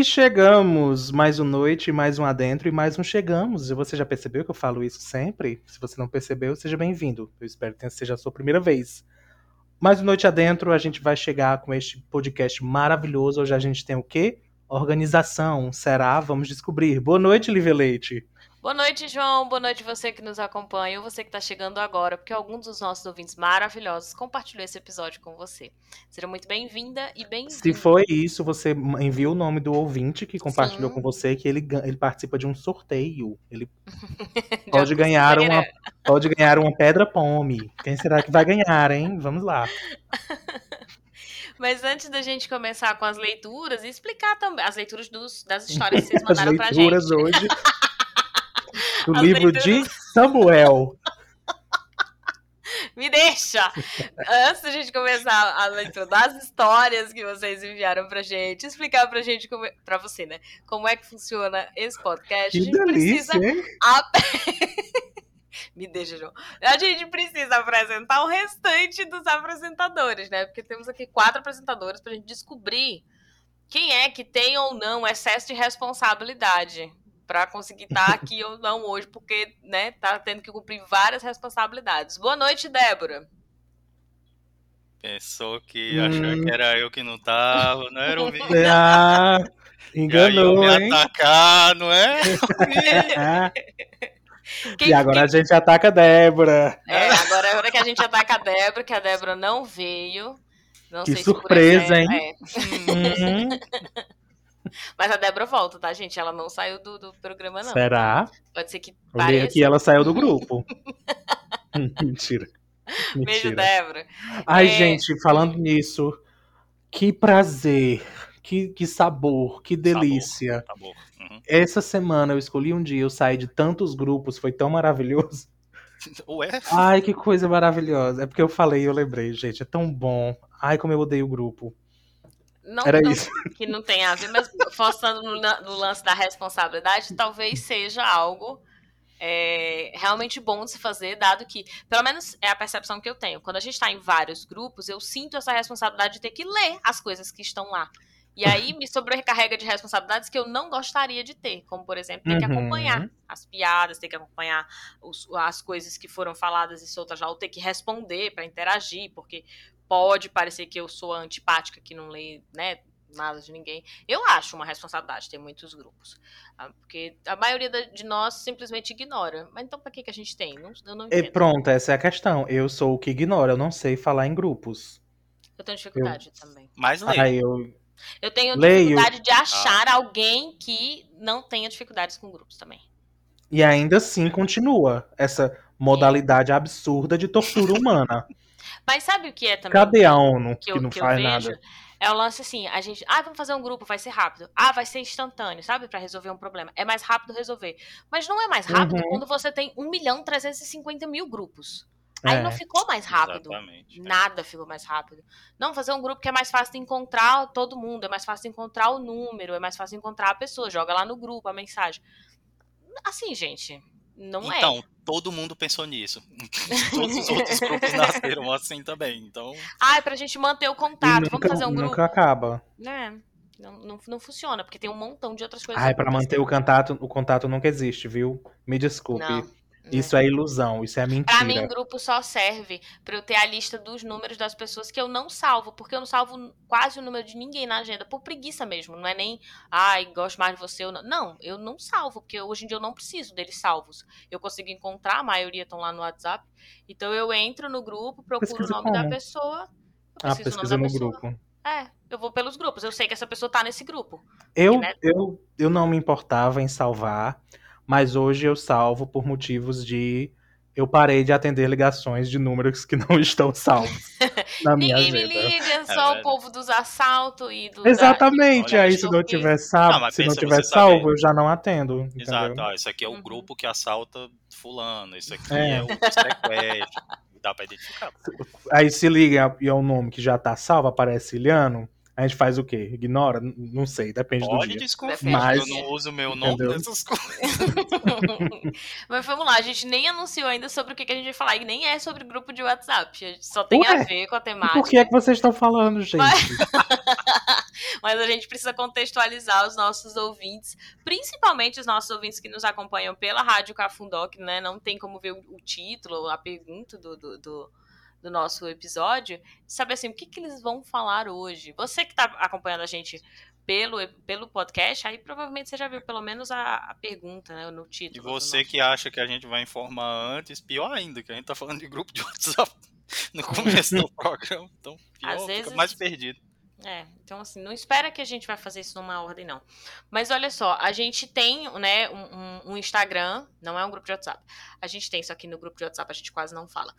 E chegamos, mais um noite, mais um adentro e mais um chegamos. Você já percebeu que eu falo isso sempre? Se você não percebeu, seja bem-vindo. Eu espero que seja a sua primeira vez. Mais um noite adentro, a gente vai chegar com este podcast maravilhoso. Hoje a gente tem o quê? Organização. Será? Vamos descobrir. Boa noite, Lívia Leite. Boa noite, João. Boa noite você que nos acompanha ou você que está chegando agora, porque alguns dos nossos ouvintes maravilhosos compartilhou esse episódio com você. Seja muito bem-vinda e bem-vindo. Se foi isso, você envia o nome do ouvinte que compartilhou Sim. com você, que ele, ele participa de um sorteio. Ele pode ganhar uma pode ganhar uma pedra pome. Quem será que vai ganhar, hein? Vamos lá. Mas antes da gente começar com as leituras, e explicar também as leituras dos, das histórias que vocês mandaram pra gente. As leituras hoje do As livro leituras... de Samuel. Me deixa! Antes da gente começar a leitura das histórias que vocês enviaram pra gente, explicar pra gente, como, é, pra você, né? Como é que funciona esse podcast. Que a gente delícia, precisa. Me deixa, João. A gente precisa apresentar o restante dos apresentadores, né? Porque temos aqui quatro apresentadores pra gente descobrir quem é que tem ou não excesso de responsabilidade para conseguir estar tá aqui ou não hoje, porque, né, tá tendo que cumprir várias responsabilidades. Boa noite, Débora. Pensou que hum. achou que era eu que não tava, não era o Vitor. Ah, enganou, e me atacar, não é? Quem, e agora quem... a gente ataca a Débora. É, agora é hora que a gente ataca a Débora, que a Débora não veio. Não que surpresa, hein? É. Uhum. Mas a Débora volta, tá, gente? Ela não saiu do, do programa, não. Será? Pode ser que pareça. aqui ela saiu do grupo. Mentira. Mentira. Beijo, Débora. Ai, é... gente, falando nisso, que prazer, que, que sabor, que delícia. Sabor, sabor. Uhum. Essa semana eu escolhi um dia, eu saí de tantos grupos, foi tão maravilhoso. Ué? Ai, que coisa maravilhosa. É porque eu falei e eu lembrei, gente, é tão bom. Ai, como eu odeio o grupo. Não, Era não, isso. que não tem a ver, mas forçando no, no, lance da responsabilidade, talvez seja algo é, realmente bom de se fazer, dado que, pelo menos é a percepção que eu tenho. Quando a gente está em vários grupos, eu sinto essa responsabilidade de ter que ler as coisas que estão lá. E aí me sobrecarrega de responsabilidades que eu não gostaria de ter, como por exemplo, ter que uhum. acompanhar as piadas, ter que acompanhar os, as coisas que foram faladas e soltas já, ou ter que responder para interagir, porque pode parecer que eu sou antipática, que não leio, né, nada de ninguém. Eu acho uma responsabilidade ter muitos grupos. Ah, porque a maioria de nós simplesmente ignora. Mas então para que, que a gente tem? Não, eu não entendo. E pronto, essa é a questão. Eu sou o que ignora, eu não sei falar em grupos. Eu tenho dificuldade eu... também. Mas leio. Ah, eu... eu tenho leio. dificuldade de achar ah. alguém que não tenha dificuldades com grupos também. E ainda assim continua essa modalidade absurda de tortura humana. Mas sabe o que é também? Cadê a ONU que, que não que faz nada? É o lance assim, a gente, ah, vamos fazer um grupo, vai ser rápido. Ah, vai ser instantâneo, sabe? para resolver um problema. É mais rápido resolver. Mas não é mais rápido uhum. quando você tem 1 milhão 350 mil grupos. Aí é. não ficou mais rápido. Exatamente. É. Nada ficou mais rápido. Não, fazer um grupo que é mais fácil de encontrar todo mundo, é mais fácil de encontrar o número, é mais fácil de encontrar a pessoa, joga lá no grupo a mensagem. Assim, gente, não então, é. Então, todo mundo pensou nisso. Todos os outros grupos nasceram assim também. Então. Ah, é pra gente manter o contato. Nunca, Vamos fazer um grupo. Nunca acaba. É. Não, não, não, funciona, porque tem um montão de outras coisas. Ah, é pra manter o contato, o contato nunca existe, viu? Me desculpe. Não. Né? Isso é ilusão, isso é mentira. Pra mim, o grupo só serve pra eu ter a lista dos números das pessoas que eu não salvo, porque eu não salvo quase o número de ninguém na agenda, por preguiça mesmo. Não é nem, ai, gosto mais de você não. Não, eu não salvo, porque hoje em dia eu não preciso deles salvos. Eu consigo encontrar, a maioria estão lá no WhatsApp. Então eu entro no grupo, procuro pesquisa o nome como? da pessoa. Ah, pesquisa no pessoa. grupo. É, eu vou pelos grupos. Eu sei que essa pessoa tá nesse grupo. Eu, né? eu, eu não me importava em salvar mas hoje eu salvo por motivos de eu parei de atender ligações de números que não estão salvos na minha Ninguém agenda. me liga, só é o povo dos assaltos e do Exatamente, da... aí se não tiver salvo, não, se não tiver salvo, sabe... eu já não atendo. Exato, ah, isso aqui é o uhum. grupo que assalta fulano, isso aqui é, é o sequestro, dá pra identificar. Aí se liga e é o nome que já tá salvo, aparece Iliano, a gente faz o quê? Ignora? Não sei, depende Pode do dia. desconfiar, Mas... eu não uso meu nome Entendeu? nessas coisas. Mas vamos lá, a gente nem anunciou ainda sobre o que a gente vai falar, e nem é sobre grupo de WhatsApp, só tem Ué? a ver com a temática. Por que é que vocês estão falando, gente? Mas a gente precisa contextualizar os nossos ouvintes, principalmente os nossos ouvintes que nos acompanham pela Rádio Cafundoc, né? Não tem como ver o, título, a pergunta do, do, do, do nosso episódio, saber assim, o que, que eles vão falar hoje. Você que está acompanhando a gente pelo, pelo podcast, aí provavelmente você já viu pelo menos a, a pergunta né, no título. E você que acha que a gente vai informar antes, pior ainda, que a gente tá falando de grupo de WhatsApp no começo do programa. Então, pior, Às vezes, mais perdido. É, então assim, não espera que a gente vai fazer isso numa ordem, não. Mas olha só, a gente tem, né, um, um, Instagram, não é um grupo de WhatsApp. A gente tem, só que no grupo de WhatsApp a gente quase não fala.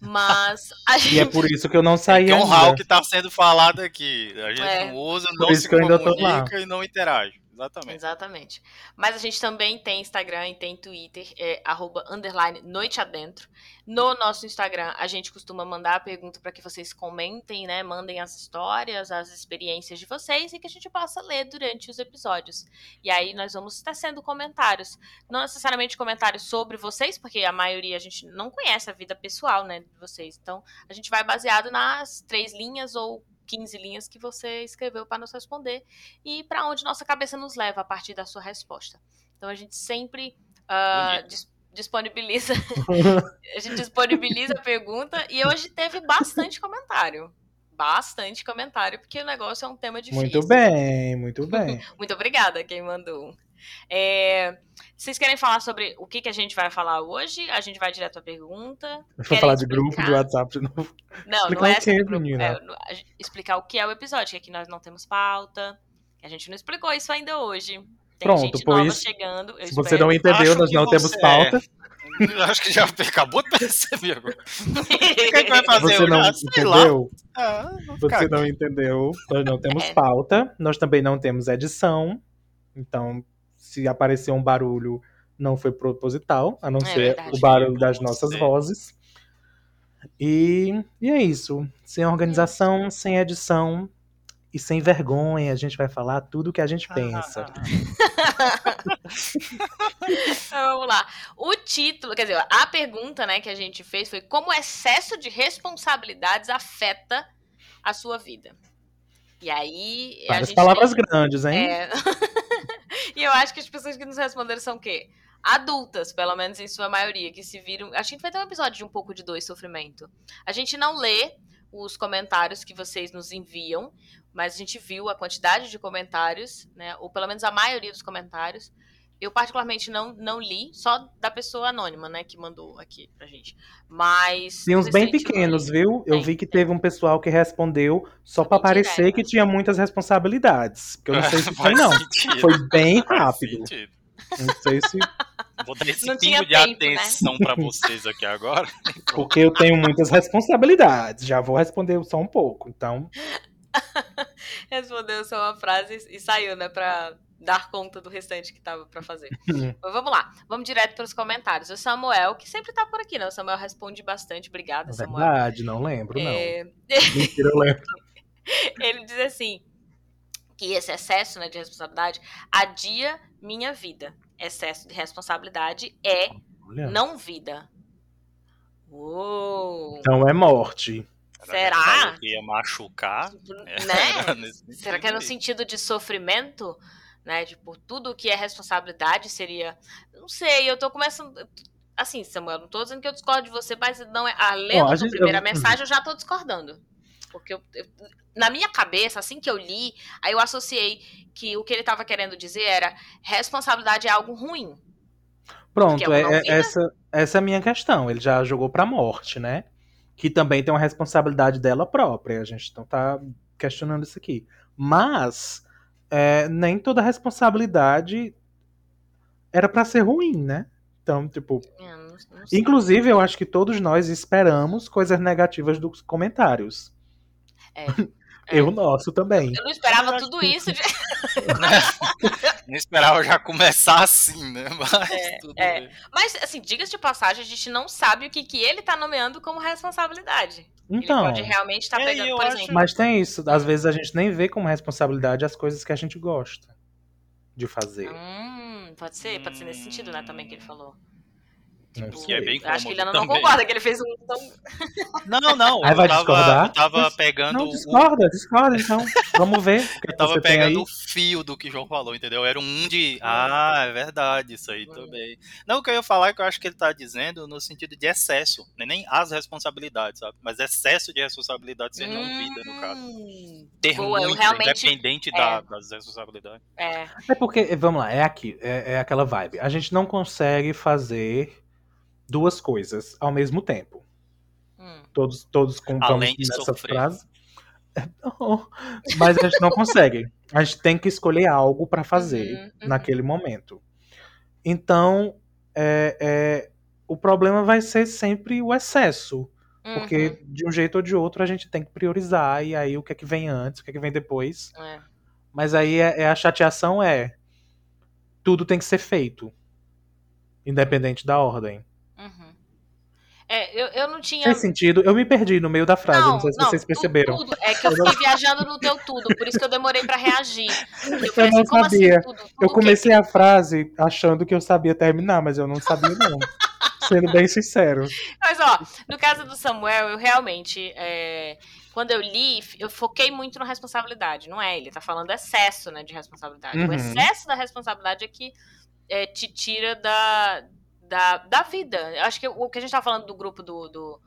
Mas a gente... E é por isso que eu não saí é um hall que está sendo falado aqui. A gente é. não usa, não se comunica e não interage. Exatamente. Exatamente. Mas a gente também tem Instagram e tem Twitter, é, arroba, underline, noite adentro. No nosso Instagram, a gente costuma mandar a pergunta para que vocês comentem, né? Mandem as histórias, as experiências de vocês e que a gente possa ler durante os episódios. E aí nós vamos tecendo comentários. Não necessariamente comentários sobre vocês, porque a maioria a gente não conhece a vida pessoal, né, de vocês. Então, a gente vai baseado nas três linhas ou 15 linhas que você escreveu para nos responder e para onde nossa cabeça nos leva a partir da sua resposta. Então a gente sempre uh, dis disponibiliza a gente disponibiliza a pergunta e hoje teve bastante comentário. Bastante comentário, porque o negócio é um tema difícil. Muito bem, muito bem. muito obrigada quem mandou. É, vocês querem falar sobre o que, que a gente vai falar hoje? A gente vai direto à pergunta. Vou falar de grupo de WhatsApp de novo. Não, explicar não é sobre grupo. É, explicar o que é o episódio, que aqui nós não temos pauta. A gente não explicou isso ainda hoje. Tem Pronto, gente pois, nova chegando. Se você não entendeu, nós não temos pauta. É. Acho que já acabou de perceber. O que, é que vai fazer? Você não entendeu? Ah, você não entendeu? Nós não temos é. pauta. Nós também não temos edição. Então, se aparecer um barulho, não foi proposital, a não é ser verdade, o barulho das nossas vozes. E, e é isso. Sem organização, sem edição e sem vergonha, a gente vai falar tudo que a gente pensa. então, vamos lá. O título, quer dizer, a pergunta né, que a gente fez foi como o excesso de responsabilidades afeta a sua vida. E aí. Várias palavras tem... grandes, hein? É. e eu acho que as pessoas que nos responderam são o quê? Adultas, pelo menos em sua maioria, que se viram. A gente vai ter um episódio de um pouco de dor sofrimento. A gente não lê os comentários que vocês nos enviam, mas a gente viu a quantidade de comentários, né? Ou pelo menos a maioria dos comentários. Eu, particularmente, não, não li, só da pessoa anônima, né, que mandou aqui pra gente. Mas. Tem uns bem pequenos, viu? Eu vi que teve um pessoal que respondeu só para parecer que tinha muitas responsabilidades. Que eu não sei se foi, não. Foi bem rápido. Não sei se. Vou dar esse pingo de tempo, né? atenção né? para vocês aqui agora. Porque eu tenho muitas responsabilidades. Já vou responder só um pouco, então. Respondeu só uma frase e saiu, né, pra dar conta do restante que tava para fazer. Mas vamos lá, vamos direto para os comentários. O Samuel, que sempre tá por aqui, né? O Samuel responde bastante. Obrigada, Samuel. Verdade, não lembro, não. É... Mentira, eu lembro. Ele diz assim: que esse excesso né, de responsabilidade adia minha vida. Excesso de responsabilidade é Olha. não vida. Uou. Então é morte. Será? Que ia machucar. Né? Será que é no sentido de sofrimento? Né? Tipo, tudo que é responsabilidade seria. Não sei, eu tô começando. Assim, Samuel, não tô dizendo que eu discordo de você, mas não é. A lendo a, gente, primeira mensagem, eu já tô discordando. Porque eu, eu, na minha cabeça, assim que eu li, aí eu associei que o que ele estava querendo dizer era responsabilidade é algo ruim. Pronto, é, é, essa, essa é a minha questão. Ele já jogou pra morte, né? Que também tem uma responsabilidade dela própria. A gente não tá questionando isso aqui. Mas é, nem toda responsabilidade era para ser ruim, né? Então, tipo. É, não, não inclusive, eu acho que todos nós esperamos coisas negativas dos comentários. É. Eu é. nosso também. Eu não esperava tudo isso. De... não esperava já começar assim, né? Mas, é, é. Mas assim, diga-se de passagem, a gente não sabe o que, que ele tá nomeando como responsabilidade. Então. Ele pode realmente estar tá é, pegando, por acho... exemplo. Mas tem isso. Às vezes a gente nem vê como responsabilidade as coisas que a gente gosta de fazer. Hum, pode ser, pode ser nesse sentido, né, também que ele falou. Tipo, que é bem acho que ele não também. concorda que ele fez um. Tão... Não, não. Aí eu vai tava, discordar? eu tava pegando. Não, o- discorda, discorda, então. Vamos ver. Eu tava pegando o fio do que o João falou, entendeu? Era um de. Ah, é verdade, isso aí também. Não, o que eu ia falar é que eu acho que ele tá dizendo no sentido de excesso, né? nem as responsabilidades, sabe? Mas excesso de responsabilidade ser não vida, no caso. Hum, Ter boa, eu muito, realmente- independente da- das responsabilidades. É. É porque, vamos lá, é aqui, é, é aquela vibe. A gente não consegue fazer duas coisas ao mesmo tempo. Hum. Todos, todos com Além de nessa sofrer. frase. Não, Mas a gente não consegue. A gente tem que escolher algo pra fazer Uhum, uhum. naquele momento. Então, é, é, o problema vai ser sempre o excesso. Porque Uhum. de um jeito ou de outro a gente tem que priorizar. E aí o que é que vem antes, o que é que vem depois. É. Mas aí é, é a chateação é tudo tem que ser feito, independente da ordem. É, eu, eu não tinha. Fez sentido? Eu me perdi no meio da frase, não, Não, sei se não, vocês perceberam. Tudo. É que eu fiquei viajando no teu tudo, por isso que eu demorei pra reagir. Eu, Eu não como sabia. assim tudo? Tudo Eu comecei a frase achando que eu sabia terminar, mas eu não sabia não. Sendo bem sincero. Mas, ó, no caso do Samuel, eu realmente. é, quando eu li, eu foquei muito na responsabilidade. Não é ele, tá falando excesso né, de responsabilidade. Uhum. O excesso da responsabilidade é que é, te tira da, da, da vida. Eu acho que o que a gente tá falando do grupo do, do,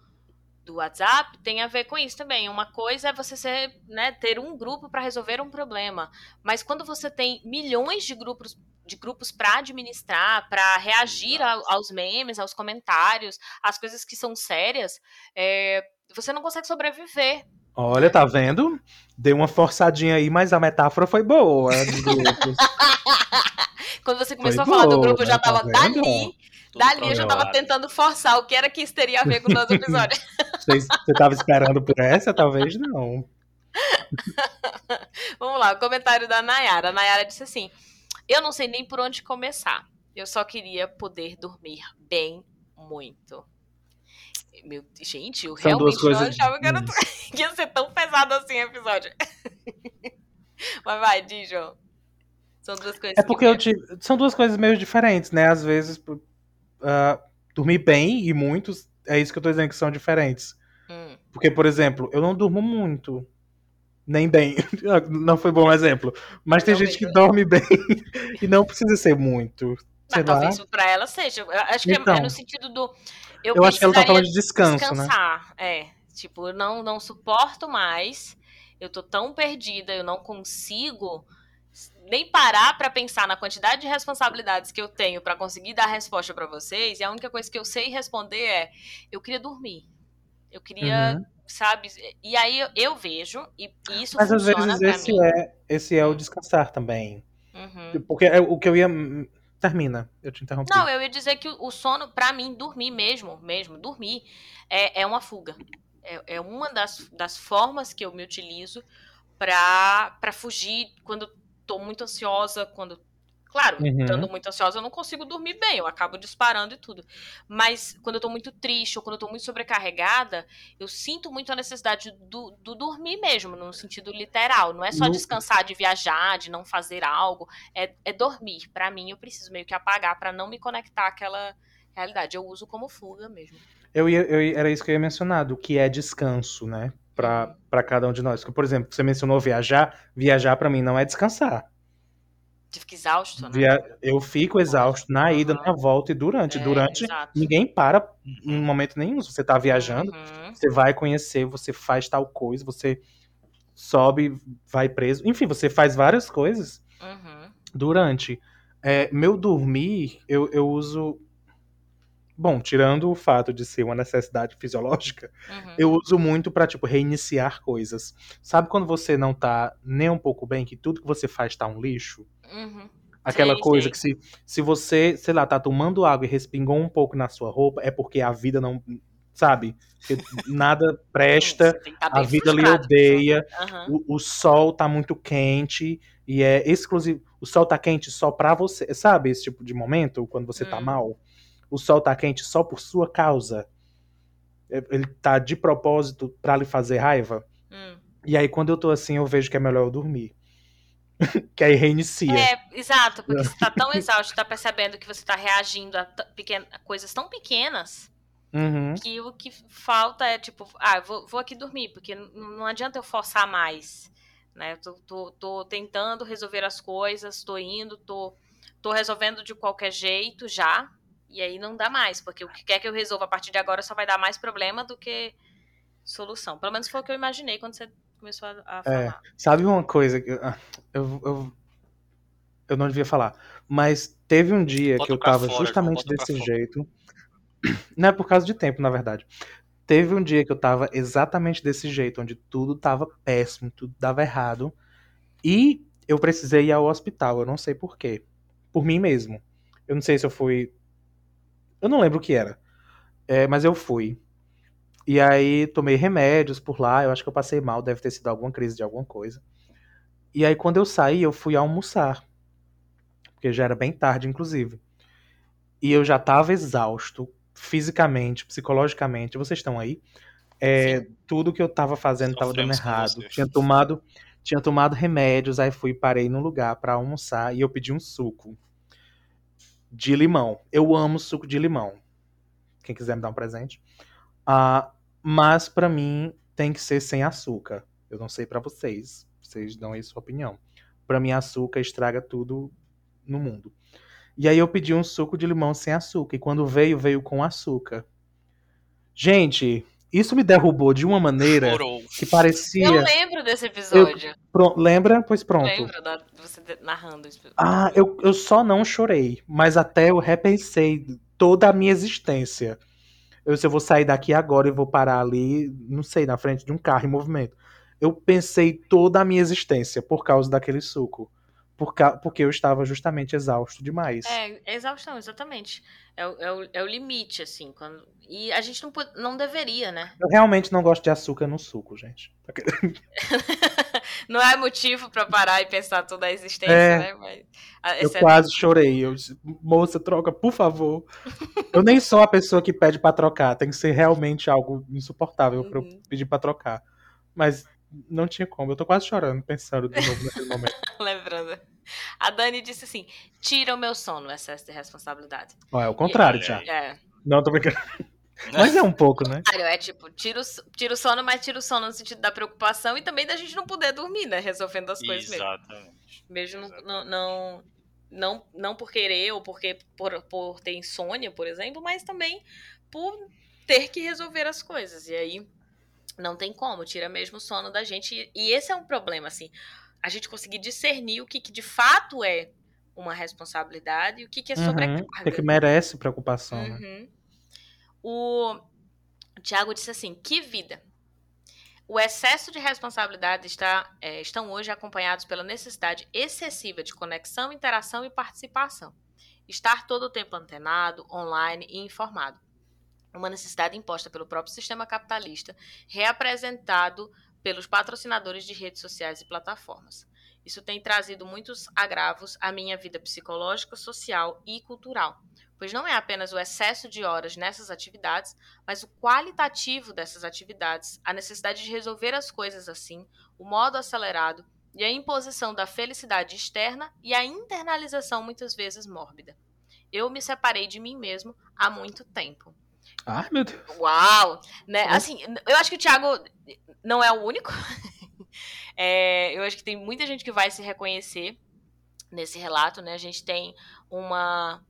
do WhatsApp tem a ver com isso também. Uma coisa é você ser, né, ter um grupo para resolver um problema. Mas quando você tem milhões de grupos de grupos para administrar, para reagir ao- aos memes, aos comentários, às coisas que são sérias, é, você não consegue sobreviver. Olha, tá vendo? Deu uma forçadinha aí, mas a metáfora foi boa. grupos. Quando você começou Foi a falar do boa, grupo, eu já tá tava vendo? dali, dali eu já tava tentando forçar o que era que isso teria a ver com o nosso episódio. Você, você tava esperando por essa? Talvez não. Vamos lá, o comentário da Nayara. A Nayara disse assim: Eu não sei nem por onde começar. Eu só queria poder dormir bem muito. Meu, gente, eu São realmente coisas- não achava que, era- que ia ser tão pesado assim o episódio. Mas vai, diz, João. São duas coisas É porque que eu tive, são duas coisas meio diferentes, né? Às vezes, ah, dormir bem e muitos, é isso que eu tô dizendo que são diferentes. Hum, Porque, por exemplo, eu não durmo muito. Nem bem. Não foi bom exemplo. Mas tem Não gente bem, que né? dorme bem e não precisa ser muito. Mas lá. talvez pra ela seja. Eu acho que é- Então. é no sentido do. Eu, Eu acho que ela tá falando de descanso, né? descansar. É. Tipo, eu não, não suporto mais. Eu tô tão perdida, eu não consigo nem parar pra pensar na quantidade de responsabilidades que eu tenho pra conseguir dar resposta pra vocês. E a única coisa que eu sei responder é: eu queria dormir. Eu queria, Uhum. sabe? E aí eu, eu vejo, e, e isso Mas às vezes esse mim. é, esse é o descansar também. Uhum. Porque é o que eu ia. Termina, eu te interrompi. Não, eu ia dizer que o sono, pra mim, dormir mesmo, mesmo, dormir, é, é uma fuga. É, é uma das, das formas que eu me utilizo pra fugir quando tô muito ansiosa, quando. Claro, Uhum. estando muito ansiosa, eu não consigo dormir bem, eu acabo disparando e tudo. Mas quando eu tô muito triste ou quando eu tô muito sobrecarregada, eu sinto muito a necessidade do, do dormir mesmo, no sentido literal. Não é só No- descansar de viajar, de não fazer algo. É, é dormir. Pra mim, eu preciso meio que apagar pra não me conectar àquela realidade. Eu uso como fuga mesmo. Eu ia, eu era isso que eu ia mencionar, do que é descanso, né? Pra cada um de nós. Porque, por exemplo, você mencionou viajar. Viajar pra mim não é descansar. Fico exausto, né? Via- Eu fico exausto na ida, Aham. na volta e durante. É, durante, exato. ninguém para em momento nenhum. Se você tá viajando, Uhum. você vai conhecer, você faz tal coisa, você sobe, vai preso. Enfim, você faz várias coisas Uhum. durante. É, meu dormir, eu, eu uso. Bom, tirando o fato de ser uma necessidade fisiológica, Uhum. eu uso muito pra, tipo, reiniciar coisas. Sabe quando você não tá nem um pouco bem, que tudo que você faz tá um lixo? Uhum. Aquela Sei, coisa sei. que se, se você, sei lá, tá tomando água e respingou um pouco na sua roupa, é porque a vida não. Sabe? Que nada presta, tá a vida lhe odeia, Aham. o, o sol tá muito quente e é exclusivo. O sol tá quente só pra você. Sabe esse tipo de momento, quando você tá Hum. mal? O sol tá quente só por sua causa. É, Ele tá de propósito pra lhe fazer raiva. Hum. E aí, quando eu tô assim, eu vejo que é melhor eu dormir. que aí reinicia. É, exato, porque você tá tão exausto, tá percebendo que você tá reagindo a, pequena, a coisas tão pequenas uhum. que o que falta é tipo, ah, vou, vou aqui dormir, porque não adianta eu forçar mais. Né? Tô, tô, tô tentando resolver as coisas, tô indo, tô, tô resolvendo de qualquer jeito já. E aí não dá mais, porque o que quer que eu resolva a partir de agora só vai dar mais problema do que solução. Pelo menos foi o que eu imaginei quando você começou a, a é, falar. É, sabe uma coisa que ah, eu, eu, eu não devia falar, mas teve um dia Bota que eu tava fora, justamente desse jeito. Não é por causa de tempo, na verdade. Teve um dia que eu tava exatamente desse jeito, onde tudo tava péssimo, tudo dava errado. E eu precisei ir ao hospital, eu não sei por quê. Por mim mesmo. Eu não sei se eu fui. Eu não lembro o que era. É, mas eu fui. E aí tomei remédios por lá, eu acho que eu passei mal, deve ter sido alguma crise de alguma coisa. E aí quando eu saí, eu fui almoçar. Porque já era bem tarde, inclusive. E eu já tava exausto, fisicamente, psicologicamente. Vocês estão aí? É, tudo que eu tava fazendo Sofremos tava dando errado. Tinha tomado, tinha tomado remédios, aí fui parei num lugar para almoçar e eu pedi um suco de limão. Eu amo suco de limão. Quem quiser me dar um presente. Uh, mas para mim tem que ser sem açúcar. Eu não sei para vocês. Vocês dão aí sua opinião. Para mim açúcar estraga tudo no mundo. E aí eu pedi um suco de limão sem açúcar. E quando veio, veio com açúcar. Gente, isso me derrubou de uma maneira Chorou. que parecia. Eu lembro desse episódio. Eu... Lembra? Pois pronto. Lembro da... você narrando isso. Ah, eu, eu só não chorei. Mas até eu repensei toda a minha existência. Eu, se eu vou sair daqui agora e vou parar ali, não sei, na frente de um carro em movimento. Eu pensei toda a minha existência por causa daquele suco por porque eu estava justamente exausto demais. É, exaustão, exatamente. É, o, é, o, é o limite, assim. Quando... E a gente não, não deveria, né? Eu realmente não gosto de açúcar no suco, gente. não é motivo para parar e pensar toda a existência, é, né? Mas, eu quase chorei. Eu disse, moça, troca, por favor. eu nem sou a pessoa que pede para trocar. Tem que ser realmente algo insuportável uhum. para eu pedir para trocar. Mas não tinha como. Eu tô quase chorando, pensando de novo naquele momento. Lembrando. A Dani disse assim: tira o meu sono, excesso de responsabilidade. Ó, é o contrário, e, já. É. Não, tô brincando. Mas é um pouco, né? É tipo, tira o, tira o sono, mas tira o sono no sentido da preocupação e também da gente não poder dormir, né? Resolvendo as coisas Exatamente. mesmo. Mesmo não, não, não, não por querer ou porque por, por ter insônia, por exemplo, mas também por ter que resolver as coisas. E aí não tem como, tira mesmo o sono da gente. E esse é um problema, assim. A gente conseguir discernir o que, que de fato é uma responsabilidade e o que, que é uhum, sobrecarga. O que, merece preocupação. Né? Uhum. Né? O Tiago disse assim: que vida. O excesso de responsabilidade está, é, estão hoje acompanhados pela necessidade excessiva de conexão, interação e participação. Estar todo o tempo antenado, online e informado uma necessidade imposta pelo próprio sistema capitalista, reapresentado pelos patrocinadores de redes sociais e plataformas. Isso tem trazido muitos agravos à minha vida psicológica, social e cultural, pois não é apenas o excesso de horas nessas atividades, mas o qualitativo dessas atividades, a necessidade de resolver as coisas assim, o modo acelerado e a imposição da felicidade externa e a internalização muitas vezes mórbida. Eu me separei de mim mesmo há muito tempo. Ai, meu Deus. Uau! Né? Assim, eu acho que o Thiago não é o único. é, eu acho que tem muita gente que vai se reconhecer nesse relato, né? A gente tem uma,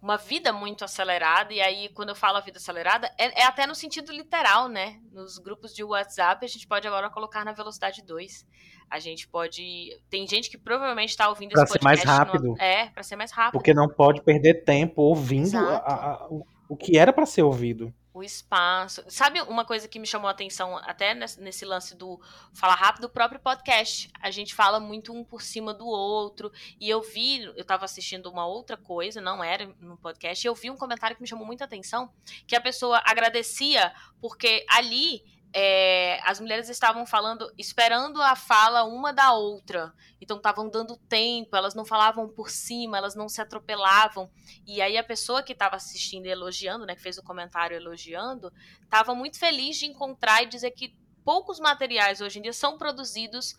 uma vida muito acelerada, e aí, quando eu falo a vida acelerada, é, é, até no sentido literal, né? Nos grupos de WhatsApp, a gente pode agora colocar na velocidade 2. A gente pode. Tem gente que provavelmente está ouvindo pra esse podcast. Pra ser mais rápido. No... É, para ser mais rápido. Porque não pode perder tempo ouvindo a, a, o que era para ser ouvido. O espaço. Sabe uma coisa que me chamou a atenção até nesse lance do falar rápido, o próprio podcast. A gente fala muito um por cima do outro. E eu vi, eu tava assistindo uma outra coisa, não era no podcast, e eu vi um comentário que me chamou muita atenção, que a pessoa agradecia porque ali é, as mulheres estavam falando, esperando a fala uma da outra. Então estavam dando tempo, elas não falavam por cima, elas não se atropelavam. E aí a pessoa que estava assistindo e elogiando, né, que fez o comentário elogiando, estava muito feliz de encontrar e dizer que poucos materiais hoje em dia são produzidos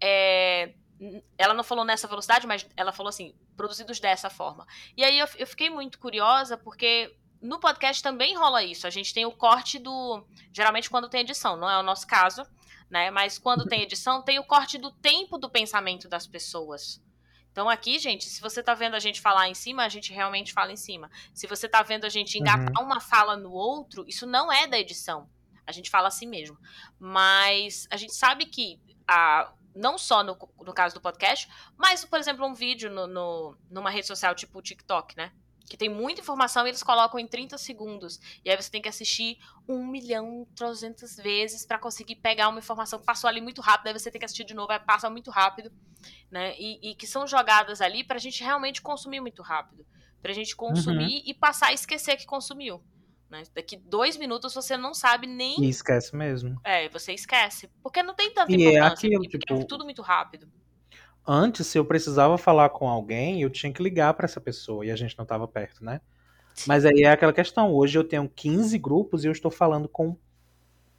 é, ela não falou nessa velocidade, mas ela falou assim, produzidos dessa forma. E aí eu, eu fiquei muito curiosa, porque no podcast também rola isso. A gente tem o corte do. Geralmente quando tem edição, não é o nosso caso, né? Mas quando tem edição, tem o corte do tempo do pensamento das pessoas. Então aqui, gente, se você tá vendo a gente falar em cima, a gente realmente fala em cima. Se você tá vendo a gente engatar uhum. uma fala no outro, isso não é da edição. A gente fala assim mesmo. Mas a gente sabe que a, não só no, no caso do podcast, mas, por exemplo, um vídeo no, no, numa rede social tipo o TikTok, né? Que tem muita informação e eles colocam em 30 segundos. E aí você tem que assistir um milhão, trozentas vezes para conseguir pegar uma informação que passou ali muito rápido. Aí você tem que assistir de novo, aí passa muito rápido. Né? E, e que são jogadas ali pra gente realmente consumir muito rápido. Pra gente consumir uhum. e passar a esquecer que consumiu. Né? Daqui dois minutos você não sabe nem. E esquece mesmo. É, você esquece. Porque não tem tanta e é importância. É aquilo, tipo... é tudo muito rápido. Antes, se eu precisava falar com alguém, eu tinha que ligar para essa pessoa e a gente não estava perto, né? Sim. Mas aí é aquela questão. Hoje eu tenho 15 grupos e eu estou falando com.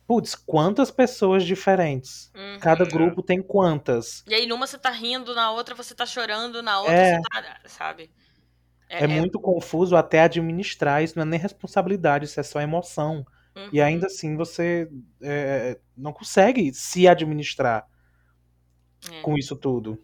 Putz, quantas pessoas diferentes? Uhum. Cada grupo tem quantas? E aí, numa você tá rindo, na outra você tá chorando, na outra é... você tá. Sabe? É, é, é, muito confuso até administrar, isso não é nem responsabilidade, isso é só emoção. Uhum. E ainda assim você é, não consegue se administrar é. com isso tudo.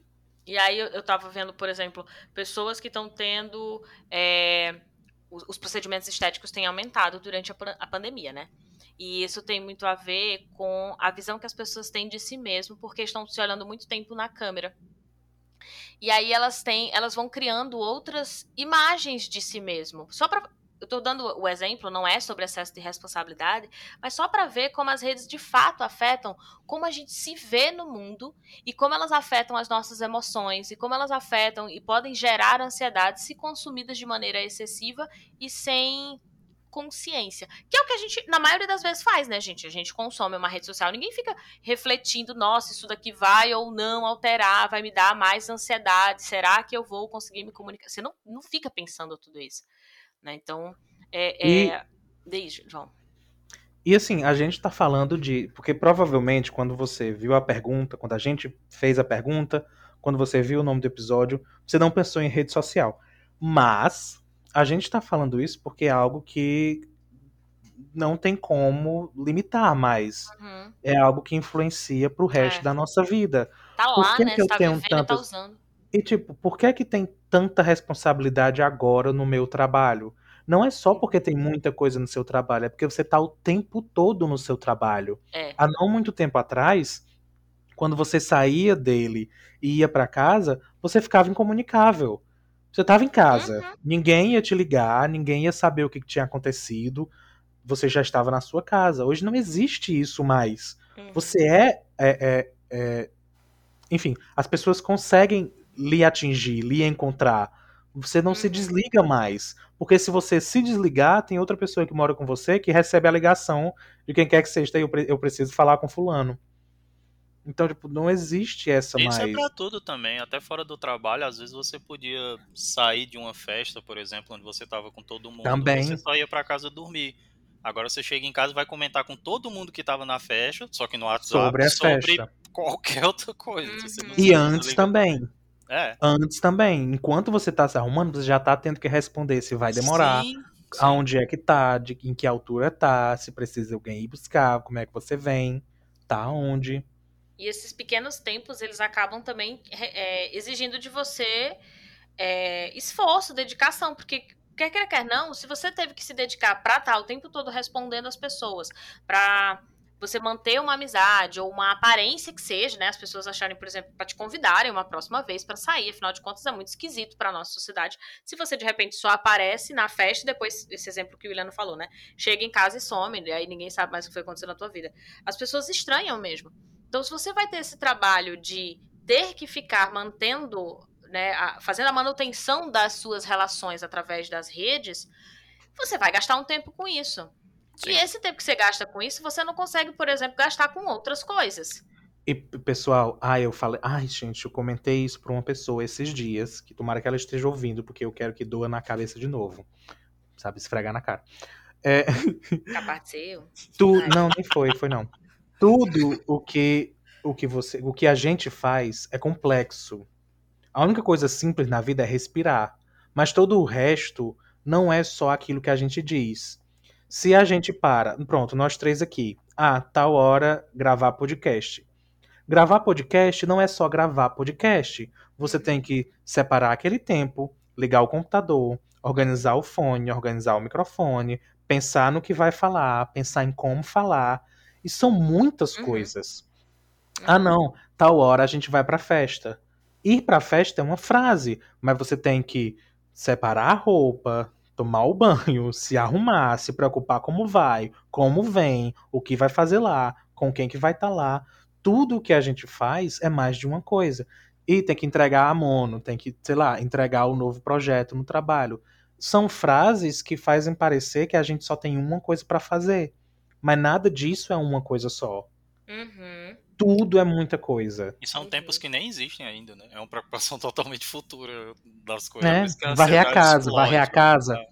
E aí eu, eu tava vendo, por exemplo, pessoas que estão tendo. É, os, os, procedimentos estéticos têm aumentado durante a, a pandemia, né? E isso tem muito a ver com a visão que as pessoas têm de si mesmo, porque estão se olhando muito tempo na câmera. E aí elas têm, elas vão criando outras imagens de si mesmo. Só para eu estou dando o exemplo, não é sobre excesso de responsabilidade, mas só para ver como as redes de fato afetam como a gente se vê no mundo e como elas afetam as nossas emoções e como elas afetam e podem gerar ansiedade se consumidas de maneira excessiva e sem consciência. Que é o que a gente, na maioria das vezes, faz, né, gente? A gente consome uma rede social, ninguém fica refletindo, nossa, isso daqui vai ou não alterar, vai me dar mais ansiedade, será que eu vou conseguir me comunicar? Você não, não fica pensando tudo isso. Né? Então, é. é... E... Desde, João. E assim, a gente tá falando de. Porque provavelmente, quando você viu a pergunta, quando a gente fez a pergunta, quando você viu o nome do episódio, você não pensou em rede social. Mas a gente está falando isso porque é algo que não tem como limitar mais. Uhum. É algo que influencia pro resto é. da nossa vida. Tá lá, por que né? Que eu tá tenho vivendo, tantas... tá usando. E tipo, por que é que tem tanta responsabilidade agora no meu trabalho? Não é só porque tem muita coisa no seu trabalho, é porque você tá o tempo todo no seu trabalho. É. Há não muito tempo atrás, quando você saía dele e ia para casa, você ficava incomunicável. Você estava em casa, uhum. ninguém ia te ligar, ninguém ia saber o que, que, tinha acontecido, você já estava na sua casa. Hoje não existe isso mais. Uhum. Você é, é, é, é, Enfim, as pessoas conseguem lhe atingir, lhe encontrar. Você não uhum. se desliga mais. Porque se você se desligar, tem outra pessoa que mora com você que recebe a ligação de quem quer que seja. Eu, eu preciso falar com fulano. Então, tipo, não existe essa Isso mais. Isso é pra tudo também, até fora do trabalho, às vezes você podia sair de uma festa, por exemplo, onde você tava com todo mundo, também. você só ia pra casa dormir. Agora você chega em casa e vai comentar com todo mundo que tava na festa, só que no WhatsApp, sobre, a sobre festa. qualquer outra coisa. Uhum. E antes também. É. Antes também. Enquanto você tá se arrumando, você já tá tendo que responder se vai demorar. Sim. Sim. Aonde é que tá, de em que altura tá, se precisa alguém ir buscar, como é que você vem, tá onde. E esses pequenos tempos, eles acabam também é, exigindo de você é, esforço, dedicação, porque quer queira, quer não, se você teve que se dedicar para estar tá o tempo todo respondendo as pessoas, para você manter uma amizade ou uma aparência que seja, né? As pessoas acharem, por exemplo, para te convidarem uma próxima vez para sair, afinal de contas é muito esquisito para nossa sociedade. Se você de repente só aparece na festa e depois esse exemplo que o William falou, né? Chega em casa e some, e aí ninguém sabe mais o que foi acontecendo na tua vida. As pessoas estranham mesmo. Então, se você vai ter esse trabalho de ter que ficar mantendo, né, a, fazendo a manutenção das suas relações através das redes, você vai gastar um tempo com isso. Sim. E esse tempo que você gasta com isso, você não consegue, por exemplo, gastar com outras coisas. E, pessoal, ah, eu falei, ai, gente, eu comentei isso pra uma pessoa esses dias, que tomara que ela esteja ouvindo, porque eu quero que doa na cabeça de novo. Sabe, esfregar na cara. É... Capaz eu. Tu, não, nem foi, foi não tudo o que o que você, o que a gente faz é complexo. A única coisa simples na vida é respirar, mas todo o resto não é só aquilo que a gente diz. Se a gente para, pronto, nós três aqui, ah, tal hora gravar podcast. Gravar podcast não é só gravar podcast. Você tem que separar aquele tempo, ligar o computador, organizar o fone, organizar o microfone, pensar no que vai falar, pensar em como falar. E são muitas uhum. coisas. Ah, uhum. não, tal hora a gente vai pra festa. Ir pra festa é uma frase, mas você tem que separar a roupa, tomar o banho, se arrumar, se preocupar como vai, como vem, o que vai fazer lá, com quem que vai estar tá lá. Tudo que a gente faz é mais de uma coisa. E tem que entregar a mono, tem que, sei lá, entregar o novo projeto no trabalho. São frases que fazem parecer que a gente só tem uma coisa para fazer. Mas nada disso é uma coisa só. Uhum tudo é muita coisa. E são tempos que nem existem ainda, né? É uma preocupação totalmente futura das coisas. É, varrer a casa, varrer a casa. Né?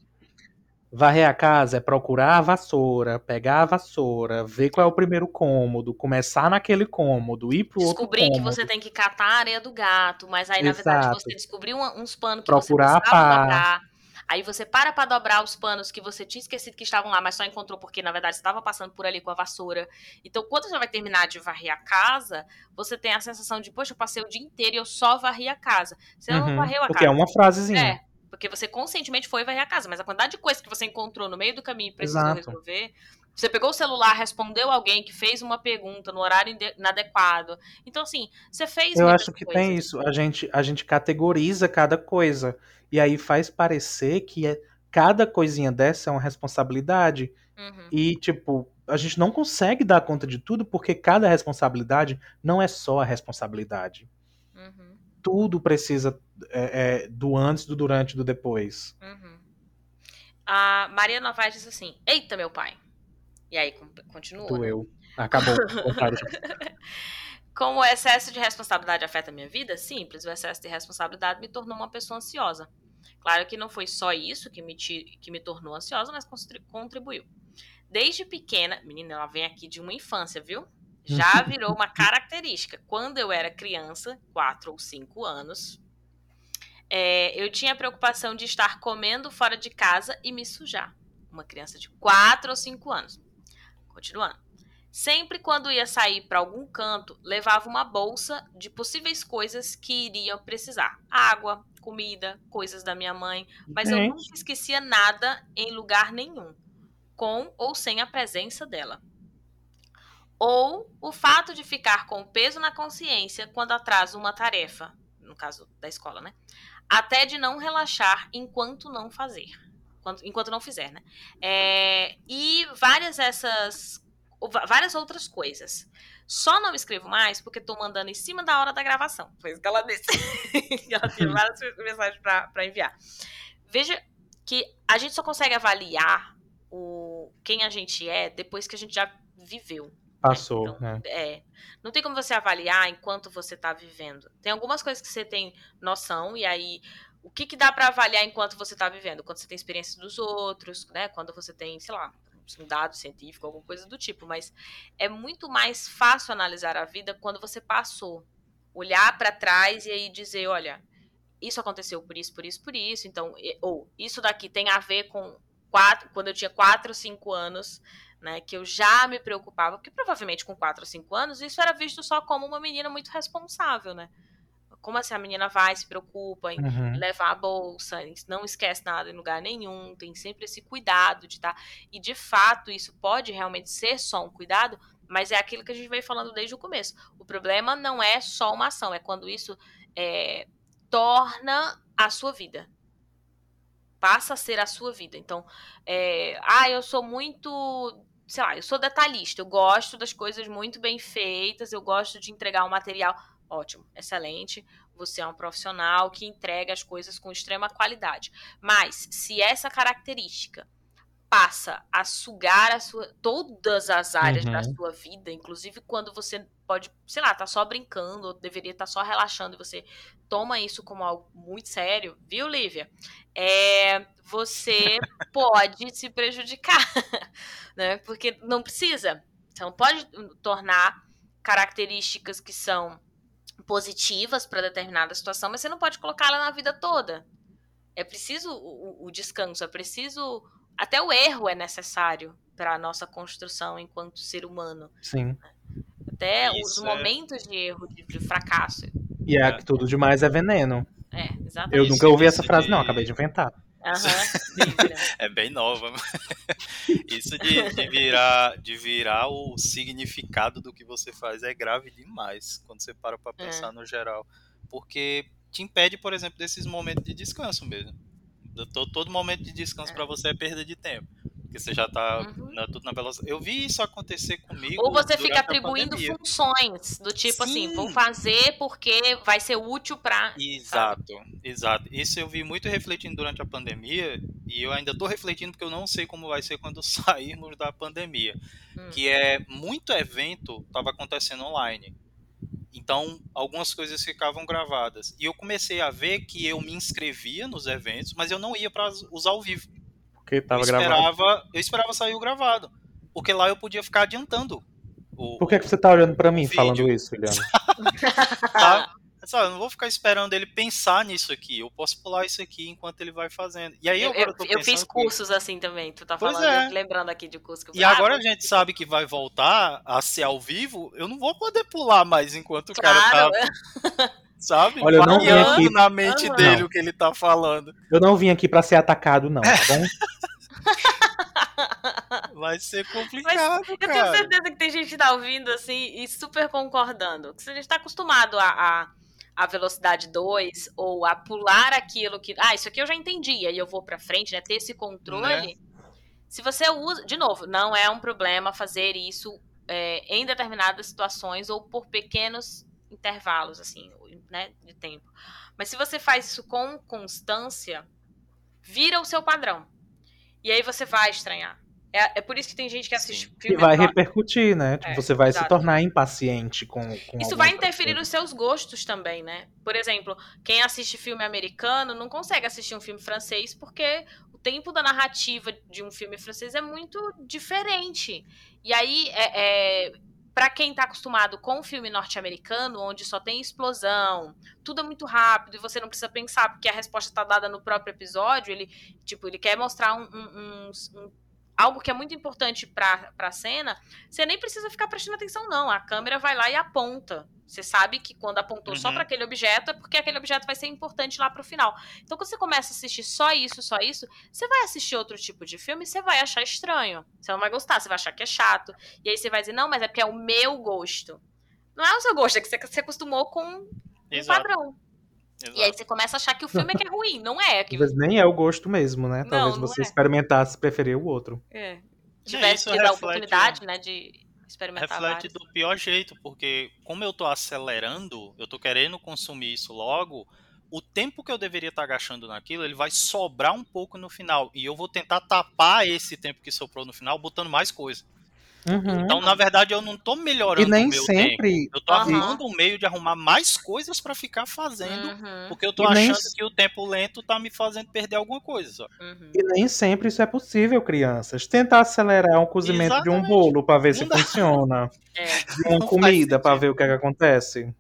Varrer a casa é procurar a vassoura, pegar a vassoura, ver qual é o primeiro cômodo, começar naquele cômodo, ir pro Descobrir outro cômodo. que você tem que catar a areia do gato, mas aí, Exato. na verdade, você descobriu uns panos que procurar você precisava dobrar. Aí você para para dobrar os panos que você tinha esquecido que estavam lá, mas só encontrou porque na verdade estava passando por ali com a vassoura. Então, quando você vai terminar de varrer a casa, você tem a sensação de, poxa, eu passei o dia inteiro e eu só varri a casa. Você uhum, não varreu a porque casa. Porque é uma frasezinha. É, porque você conscientemente foi varrer a casa, mas a quantidade de coisas que você encontrou no meio do caminho e precisou Exato. resolver. Você pegou o celular, respondeu alguém que fez uma pergunta no horário inadequado. Então, assim, você fez. Eu acho que coisas. tem isso. A gente, a gente categoriza cada coisa. E aí faz parecer que é, cada coisinha dessa é uma responsabilidade. Uhum. E, tipo, a gente não consegue dar conta de tudo porque cada responsabilidade não é só a responsabilidade. Uhum. Tudo precisa é, é, do antes, do durante e do depois. Uhum. A Maria Novaes diz assim: Eita, meu pai. E aí, continua. Doeu. Acabou. Como o excesso de responsabilidade afeta a minha vida? Simples, o excesso de responsabilidade me tornou uma pessoa ansiosa. Claro que não foi só isso que me, que me tornou ansiosa, mas contribuiu. Desde pequena, menina, ela vem aqui de uma infância, viu? Já virou uma característica. Quando eu era criança, 4 ou 5 anos, é, eu tinha a preocupação de estar comendo fora de casa e me sujar. Uma criança de 4 ou 5 anos. Continuando. Sempre quando ia sair para algum canto, levava uma bolsa de possíveis coisas que iriam precisar: água, comida, coisas da minha mãe, mas eu nunca esquecia nada em lugar nenhum, com ou sem a presença dela. Ou o fato de ficar com peso na consciência quando atraso uma tarefa, no caso da escola, né? Até de não relaxar enquanto não fazer enquanto não fizer, né? É, e várias essas. Várias outras coisas. Só não escrevo mais porque estou mandando em cima da hora da gravação. Foi isso que ela disse. ela tinha várias mensagens para enviar. Veja que a gente só consegue avaliar o, quem a gente é depois que a gente já viveu. Né? Passou, então, né? É. Não tem como você avaliar enquanto você está vivendo. Tem algumas coisas que você tem noção, e aí o que, que dá para avaliar enquanto você está vivendo? Quando você tem experiência dos outros, né? Quando você tem, sei lá, um dado científico, alguma coisa do tipo. Mas é muito mais fácil analisar a vida quando você passou. Olhar para trás e aí dizer, olha, isso aconteceu por isso, por isso, por isso. Então, ou isso daqui tem a ver com quatro, quando eu tinha quatro, cinco anos, né, que eu já me preocupava, porque provavelmente com quatro ou cinco anos isso era visto só como uma menina muito responsável, né? Como assim a menina vai, se preocupa em uhum. levar a bolsa, não esquece nada em lugar nenhum, tem sempre esse cuidado de estar. Tá, e de fato, isso pode realmente ser só um cuidado, mas é aquilo que a gente veio falando desde o começo. O problema não é só uma ação, é quando isso é, torna a sua vida. Passa a ser a sua vida. Então, é, ah, eu sou muito sei lá, eu sou detalhista, eu gosto das coisas muito bem feitas, eu gosto de entregar um material ótimo, excelente. Você é um profissional que entrega as coisas com extrema qualidade. Mas se essa característica passa a sugar a sua, todas as áreas uhum. da sua vida, inclusive quando você pode, sei lá, tá só brincando, ou deveria estar tá só relaxando e você toma isso como algo muito sério, viu, Lívia? É, você pode se prejudicar, né? Porque não precisa. Você não pode tornar características que são positivas para determinada situação, mas você não pode colocá-la na vida toda. É preciso o, o, descanso, é preciso. Até o erro é necessário para a nossa construção enquanto ser humano. Sim. Até Isso os é... momentos de erro, de, de fracasso. E é que tudo demais é veneno. É, exatamente. Eu nunca ouvi essa frase, de... não, acabei de inventar. Uhum, é bem nova. Isso de, de, virar, de virar o significado do que você faz é grave demais quando você para pra pensar é. no geral. Porque te impede, por exemplo, desses momentos de descanso mesmo. Todo, todo momento de descanso é. para você é perda de tempo. Porque você já tá uhum. na, tudo na velocidade. Eu vi isso acontecer comigo. Ou você fica atribuindo funções do tipo Sim. assim, vou fazer porque vai ser útil para. Exato, sabe? exato. Isso eu vi muito refletindo durante a pandemia e eu ainda tô refletindo porque eu não sei como vai ser quando sairmos da pandemia. Hum. Que é muito evento tava acontecendo online. Então, algumas coisas ficavam gravadas. E eu comecei a ver que eu me inscrevia nos eventos, mas eu não ia para usar ao vivo. Porque tava eu esperava, gravado. Eu esperava sair o gravado. Porque lá eu podia ficar adiantando. O, Por que, que você tá olhando para mim vídeo. falando isso, Juliano? tá? Sabe, eu não vou ficar esperando ele pensar nisso aqui. Eu posso pular isso aqui enquanto ele vai fazendo. E aí eu, eu, eu, fiz cursos que... assim também. Tu tá falando, é. lembrando aqui de curso que eu E agora a gente sabe que vai voltar a ser ao vivo. Eu não vou poder pular mais enquanto claro. o cara tá. sabe? Olha, eu não vim aqui na mente dele não. o que ele tá falando. Eu não vim aqui para ser atacado, não, tá bom? Vai ser complicado, Mas eu cara. tenho certeza que tem gente que tá ouvindo assim e super concordando. Se a gente tá acostumado a, a a velocidade 2 ou a pular aquilo que. Ah, isso aqui eu já entendi, aí eu vou para frente, né? Ter esse controle. Né? Se você usa. De novo, não é um problema fazer isso é, em determinadas situações ou por pequenos intervalos, assim, né? De tempo. Mas se você faz isso com constância, vira o seu padrão. E aí você vai estranhar. É, é por isso que tem gente que assiste Sim. filme. E vai repercutir, né? Tipo, é, você vai exato. se tornar impaciente com. com isso vai interferir nos seus gostos também, né? Por exemplo, quem assiste filme americano não consegue assistir um filme francês porque o tempo da narrativa de um filme francês é muito diferente. E aí, é, é para quem tá acostumado com o filme norte-americano, onde só tem explosão, tudo é muito rápido e você não precisa pensar, porque a resposta tá dada no próprio episódio, ele, tipo, ele quer mostrar um, um, um algo que é muito importante para a cena, você nem precisa ficar prestando atenção, não. A câmera vai lá e aponta. Você sabe que quando apontou uhum. só para aquele objeto, é porque aquele objeto vai ser importante lá para o final. Então, quando você começa a assistir só isso, só isso, você vai assistir outro tipo de filme e você vai achar estranho. Você não vai gostar, você vai achar que é chato. E aí você vai dizer, não, mas é porque é o meu gosto. Não é o seu gosto, é que você se acostumou com um padrão. Exato. E aí você começa a achar que o filme é que é ruim, não é? Que... Talvez nem é o gosto mesmo, né? Talvez não, você é. experimentasse preferir o outro. É. Tivesse que dar a oportunidade, né, de experimentar Reflete vários. do pior jeito, porque como eu tô acelerando, eu tô querendo consumir isso logo, o tempo que eu deveria estar tá gastando naquilo, ele vai sobrar um pouco no final. E eu vou tentar tapar esse tempo que sobrou no final, botando mais coisa. Uhum. Então, na verdade, eu não estou melhorando e nem o meu sempre... tempo. Eu estou uhum. arrumando um meio de arrumar mais coisas para ficar fazendo, uhum. porque eu estou achando nem... que o tempo lento está me fazendo perder alguma coisa. Uhum. E nem sempre isso é possível, crianças. Tentar acelerar um cozimento Exatamente. de um bolo para ver não se dá. funciona. É. De uma comida para ver o que, é que acontece.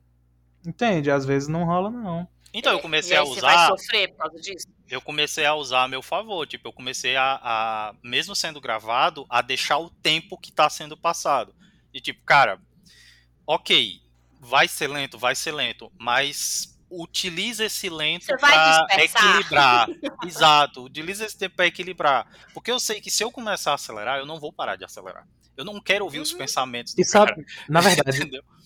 Entende? Às vezes não rola, não. Então, eu comecei a usar. Você vai sofrer por causa disso? Eu comecei a usar a meu favor. Tipo, eu comecei a, a, mesmo sendo gravado, a deixar o tempo que tá sendo passado. E tipo, cara, ok, vai ser lento, vai ser lento, mas utiliza esse lento para equilibrar. Exato, utiliza esse tempo para equilibrar. Porque eu sei que se eu começar a acelerar, eu não vou parar de acelerar. Eu não quero ouvir uhum. os pensamentos do e sabe, cara. Na verdade,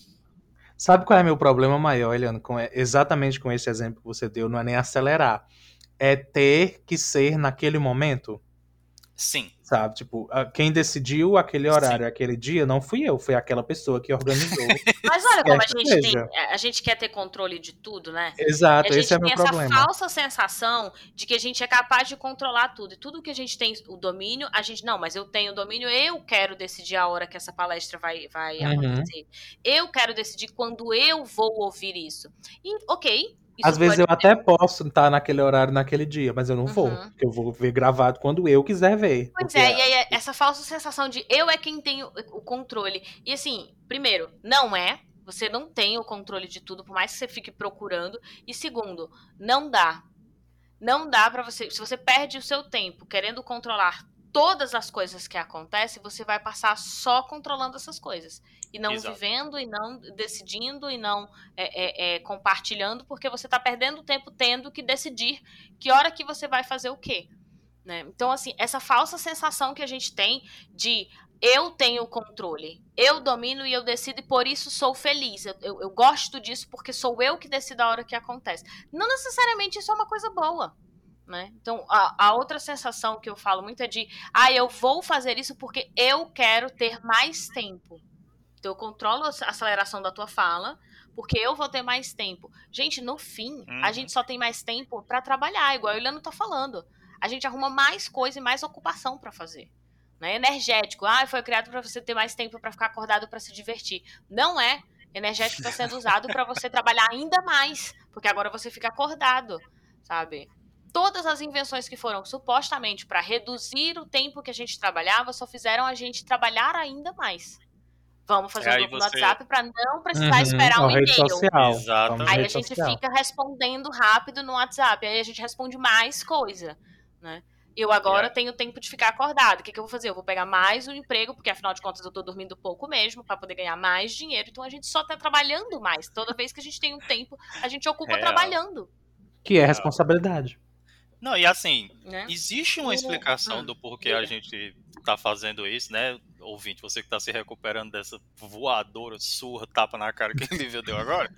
Sabe qual é meu problema maior, Eliano? Com, exatamente com esse exemplo que você deu, não é nem acelerar. É ter que ser naquele momento. Sim. Sabe? Tipo, quem decidiu aquele horário, Sim. aquele dia, não fui eu, foi aquela pessoa que organizou. Mas olha como a gente tem. A gente quer ter controle de tudo, né? Exato, esse é meu problema. A gente tem essa falsa sensação de que a gente é capaz de controlar tudo. E tudo que a gente tem o domínio, a gente. Não, mas eu tenho o domínio, eu quero decidir a hora que essa palestra vai, vai uhum. acontecer. Eu quero decidir quando eu vou ouvir isso. E, ok, Às vezes eu até posso estar naquele horário naquele dia, mas eu não uhum. vou. Porque eu vou ver gravado quando eu quiser ver. Pois é, e aí é essa falsa sensação de eu é quem tem o controle. E assim, primeiro, não é. Você não tem o controle de tudo, por mais que você fique procurando. E segundo, não dá. Não dá para você. Se você perde o seu tempo querendo controlar todas as coisas que acontecem, você vai passar só controlando essas coisas. E não Exato. vivendo, e não decidindo, e não é, é, é, compartilhando, porque você está perdendo tempo tendo que decidir que hora que você vai fazer o quê. Né? Então, assim, essa falsa sensação que a gente tem de eu tenho o controle, eu domino e eu decido e por isso sou feliz. Eu, eu, eu, gosto disso porque sou eu que decido a hora que acontece. Não necessariamente isso é uma coisa boa. Né? Então, a, a, outra sensação que eu falo muito é de, ah, eu vou fazer isso porque eu quero ter mais tempo. Então, eu controlo a aceleração da tua fala, porque eu vou ter mais tempo. Gente, no fim, uhum. a gente só tem mais tempo para trabalhar, igual a Eliana tá falando. A gente arruma mais coisa e mais ocupação para fazer. Né? Energético, ah, foi criado para você ter mais tempo para ficar acordado para se divertir. Não é. Energético está sendo usado para você trabalhar ainda mais, porque agora você fica acordado, sabe? Todas as invenções que foram supostamente para reduzir o tempo que a gente trabalhava só fizeram a gente trabalhar ainda mais. Vamos fazer é, um grupo você... no WhatsApp para não precisar uhum, esperar um e-mail. Social. Aí a gente social. fica respondendo rápido no WhatsApp, aí a gente responde mais coisa, né? Eu agora tenho tempo de ficar acordado. O que, que, eu vou fazer? Eu vou pegar mais um emprego, porque afinal de contas eu tô dormindo pouco mesmo, para poder ganhar mais dinheiro. Então a gente só tá trabalhando mais. Toda vez que a gente tem um tempo, a gente ocupa trabalhando. Que é responsabilidade. Não, e assim, né? existe uma explicação ah, do porquê a gente tá fazendo isso, né? Ouvinte, você que tá se recuperando dessa voadora, surra, tapa na cara que ele viu deu agora,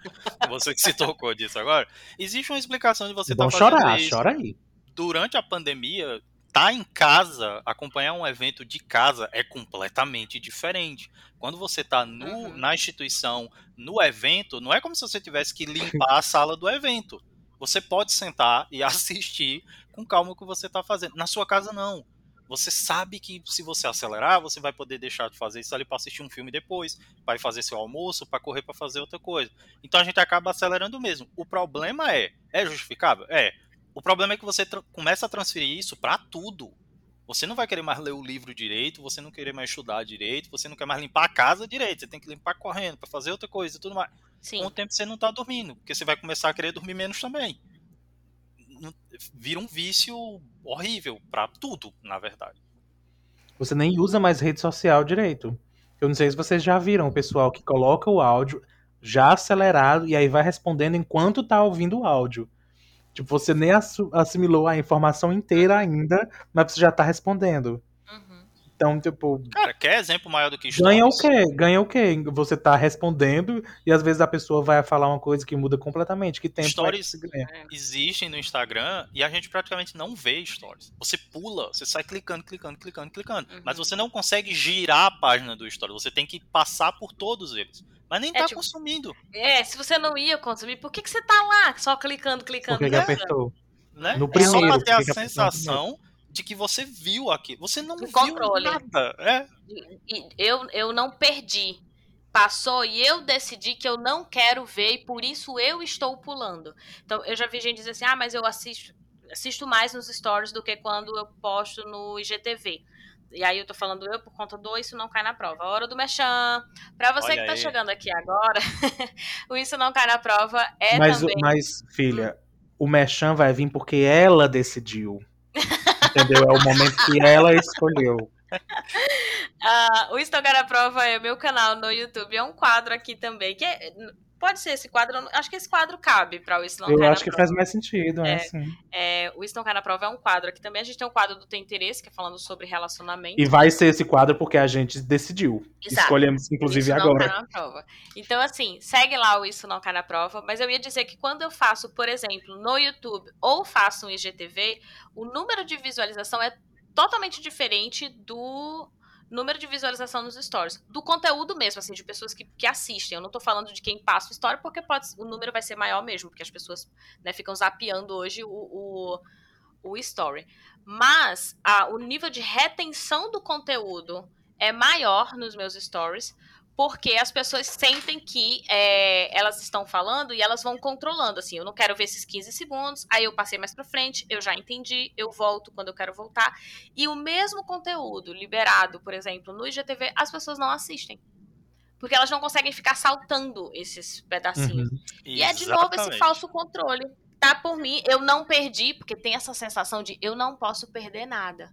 você que se tocou disso agora, existe uma explicação de você estar tá fazendo chorar, isso. chora aí. Durante a pandemia, tá em casa, acompanhar um evento de casa é completamente diferente. Quando você tá no, uhum. na instituição, no evento, não é como se você tivesse que limpar a sala do evento. Você pode sentar e assistir com calma o que você está fazendo. Na sua casa, não. Você sabe que se você acelerar, você vai poder deixar de fazer isso ali para assistir um filme depois, para fazer seu almoço, para correr para fazer outra coisa. Então a gente acaba acelerando mesmo. O problema é, é justificável? É. O problema é que você começa a transferir isso para tudo. Você não vai querer mais ler o livro direito, você não querer mais estudar direito, você não quer mais limpar a casa direito, você tem que limpar correndo para fazer outra coisa e tudo mais. Sim. Com o tempo você não tá dormindo, porque você vai começar a querer dormir menos também. Vira um vício horrível para tudo, na verdade. Você nem usa mais rede social direito. Eu não sei se vocês já viram o pessoal que coloca o áudio já acelerado e aí vai respondendo enquanto tá ouvindo o áudio. Tipo, você nem assimilou a informação inteira ainda, mas você já tá respondendo. Então, tipo. Cara, quer exemplo maior do que isso? Ganha o quê? Ganha o quê? Você tá respondendo e às vezes a pessoa vai falar uma coisa que muda completamente. Que tempo stories é existem no Instagram e a gente praticamente não vê stories. Você pula, você sai clicando, clicando, clicando, clicando. Uhum. Mas você não consegue girar a página do story. Você tem que passar por todos eles. Mas nem é, tá tipo, consumindo. É, se você não ia consumir, por que, que você tá lá só clicando, clicando? Porque apertou. Né? No primeiro, é só pra ter a sensação de que você viu aqui. Você não viu controle. nada. É. Eu, eu não perdi. Passou e eu decidi que eu não quero ver e por isso eu estou pulando. Então, eu já vi gente dizer assim: ah, mas eu assisto, assisto mais nos stories do que quando eu posto no IGTV. E aí eu tô falando eu por conta do Isso Não Cai na Prova. A hora do Mechan. Pra você Olha que tá aí. chegando aqui agora, o Isso Não Cai na Prova é mas, também... Mas, filha, o Mechan vai vir porque ela decidiu. Entendeu? É o momento que ela escolheu. Uh, o Estogar a Prova é meu canal no YouTube. É um quadro aqui também. Que é, pode ser esse quadro. Acho que esse quadro cabe para o Isso Eu acho que prova. faz mais sentido, é, assim. é O Isso na Prova é um quadro aqui também. A gente tem um quadro do Tem Interesse, que é falando sobre relacionamento. E vai ser esse quadro porque a gente decidiu. Exato. Escolhemos, inclusive, Isso agora. Não cai na prova. Então, assim, segue lá o Isso Não Cai na Prova. Mas eu ia dizer que quando eu faço, por exemplo, no YouTube ou faço um IGTV, o número de visualização é totalmente diferente do número de visualização nos stories. Do conteúdo mesmo, assim, de pessoas que, que assistem. Eu não tô falando de quem passa o story, porque pode, o número vai ser maior mesmo, porque as pessoas né, ficam zapeando hoje o, o, o story. Mas a, o nível de retenção do conteúdo é maior nos meus stories, porque as pessoas sentem que é, elas estão falando e elas vão controlando, assim, eu não quero ver esses 15 segundos, aí eu passei mais para frente, eu já entendi, eu volto quando eu quero voltar. E o mesmo conteúdo liberado, por exemplo, no IGTV, as pessoas não assistem. Porque elas não conseguem ficar saltando esses pedacinhos. Uhum. E é de novo esse falso controle. Tá por mim, eu não perdi, porque tem essa sensação de eu não posso perder nada.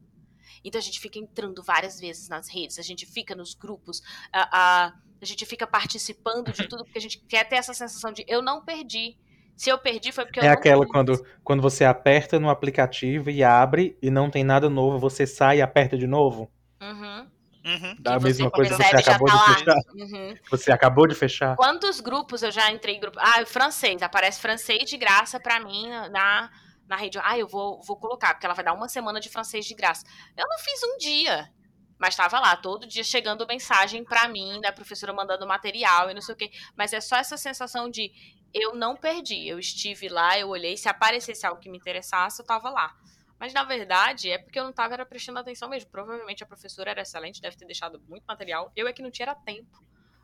Então a gente fica entrando várias vezes nas redes, a gente fica nos grupos, a, a, a gente fica participando de tudo, porque a gente quer ter essa sensação de eu não perdi. Se eu perdi foi porque eu é não aquela quando, quando você aperta no aplicativo e abre e não tem nada novo, você sai e aperta de novo. Uhum. Uhum. Da mesma coisa que você acabou tá de lá. fechar. Uhum. Você acabou de fechar. Quantos grupos eu já entrei em grupo? Ah, francês. Aparece francês de graça pra mim na, na rede. Ah, eu vou, vou colocar, porque ela vai dar uma semana de francês de graça. Eu não fiz um dia. Mas estava lá, todo dia chegando mensagem para mim, da professora mandando material e não sei o quê. Mas é só essa sensação de eu não perdi. Eu estive lá, eu olhei, se aparecesse algo que me interessasse, eu estava lá. Mas na verdade é porque eu não estava prestando atenção mesmo. Provavelmente a professora era excelente, deve ter deixado muito material. Eu é que não tinha tempo.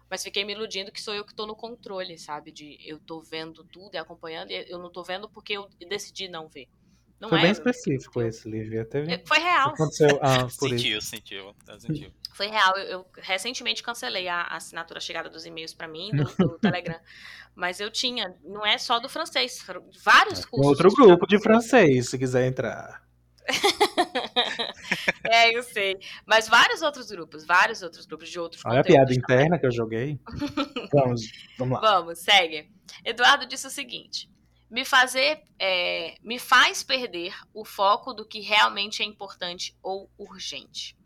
Mas fiquei me iludindo que sou eu que estou no controle, sabe? De eu estou vendo tudo e acompanhando, e eu não estou vendo porque eu decidi não ver. Não foi é, bem específico esse, Lívia. Teve... É, foi real. Aconteceu ah, por sentiu, isso. sentiu, sentiu. Foi real. Eu, eu, recentemente cancelei a, a assinatura chegada dos e-mails para mim, do, do Telegram. Mas eu tinha, não é só do francês, vários cursos. Outro grupo de francês, se quiser entrar. é, eu sei. Mas vários outros grupos, vários outros grupos de outros Olha a piada também. interna que eu joguei. vamos, vamos lá. Vamos, segue. Eduardo disse o seguinte: me fazer, é, me faz perder o foco do que realmente é importante ou urgente.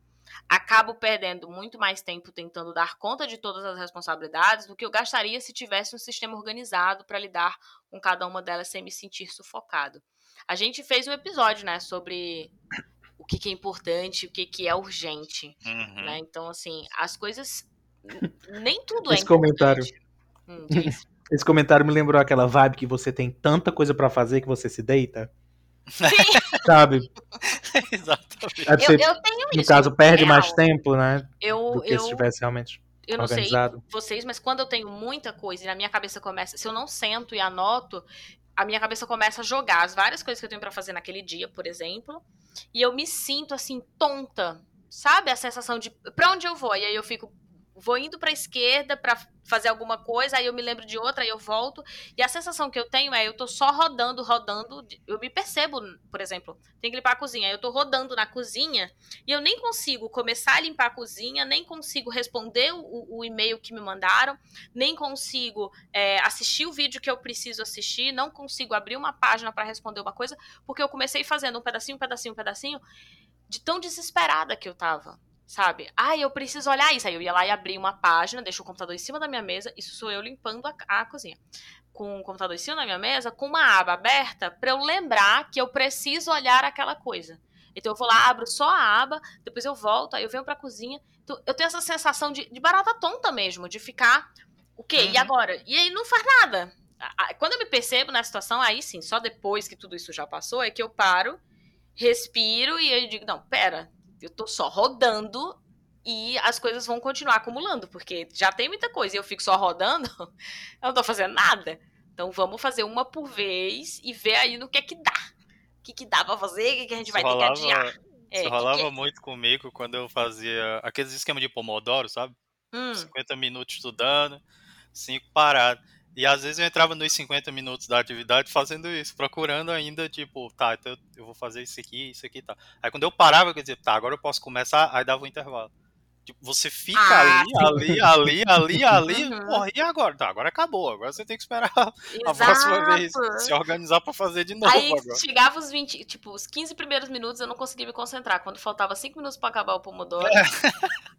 Acabo perdendo muito mais tempo tentando dar conta de todas as responsabilidades do que eu gastaria se tivesse um sistema organizado para lidar com cada uma delas sem me sentir sufocado. A gente fez um episódio, né, sobre o que, que é importante, o que, que é urgente. Uhum. Né? Então, assim, as coisas. Nem tudo Esse é comentário. Hum, Esse comentário me lembrou aquela vibe que você tem tanta coisa para fazer que você se deita. Sim. Sabe? Exatamente. Eu, eu, tenho no isso. caso, perde real. mais tempo, né? Eu, do que eu, se tivesse realmente. Eu não organizado. sei vocês, mas quando eu tenho muita coisa e na minha cabeça começa. Se eu não sento e anoto, a minha cabeça começa a jogar as várias coisas que eu tenho para fazer naquele dia, por exemplo, e eu me sinto assim tonta, sabe? A sensação de para onde eu vou? E aí eu fico vou indo para a esquerda para fazer alguma coisa, aí eu me lembro de outra, aí eu volto. E a sensação que eu tenho é eu tô só rodando, rodando. Eu me percebo, por exemplo, tem que limpar a cozinha. Eu tô rodando na cozinha e eu nem consigo começar a limpar a cozinha, nem consigo responder o, o e-mail que me mandaram, nem consigo é, assistir o vídeo que eu preciso assistir, não consigo abrir uma página para responder uma coisa, porque eu comecei fazendo um pedacinho, um pedacinho, um pedacinho, de tão desesperada que eu tava sabe? Ah, eu preciso olhar isso. Aí eu ia lá e abria uma página, deixo o computador em cima da minha mesa, isso sou eu limpando a, a cozinha. Com o computador em cima da minha mesa, com uma aba aberta, para eu lembrar que eu preciso olhar aquela coisa. Então eu vou lá, abro só a aba, depois eu volto, aí eu venho pra cozinha. Então, eu tenho essa sensação de, de barata tonta mesmo, de ficar. O quê? Uhum. E agora? E aí não faz nada. Quando eu me percebo na situação, aí sim, só depois que tudo isso já passou, é que eu paro, respiro e aí digo, não, pera, eu tô só rodando e as coisas vão continuar acumulando, porque já tem muita coisa e eu fico só rodando, eu não tô fazendo nada. Então vamos fazer uma por vez e ver aí no que é que dá. O que, que dá pra fazer, o que, que a gente vai rolava, ter que adiar. É, isso rolava que que é? muito comigo quando eu fazia aqueles esquemas de Pomodoro, sabe? Hum. 50 minutos estudando, 5 parados. E às vezes eu entrava nos 50 minutos da atividade fazendo isso, procurando ainda, tipo, tá, então eu vou fazer isso aqui, isso aqui, tá. Aí quando eu parava, eu dizia, tá, agora eu posso começar, aí dava um intervalo. Tipo, você fica ah, ali, ali, ali, ali, ali, uhum. porra, e agora? Tá, agora acabou, agora você tem que esperar Exato. a próxima vez se organizar para fazer de novo. Aí agora. chegava os 20, tipo, os 15 primeiros minutos eu não conseguia me concentrar. Quando faltava 5 minutos para acabar o Pomodoro, é.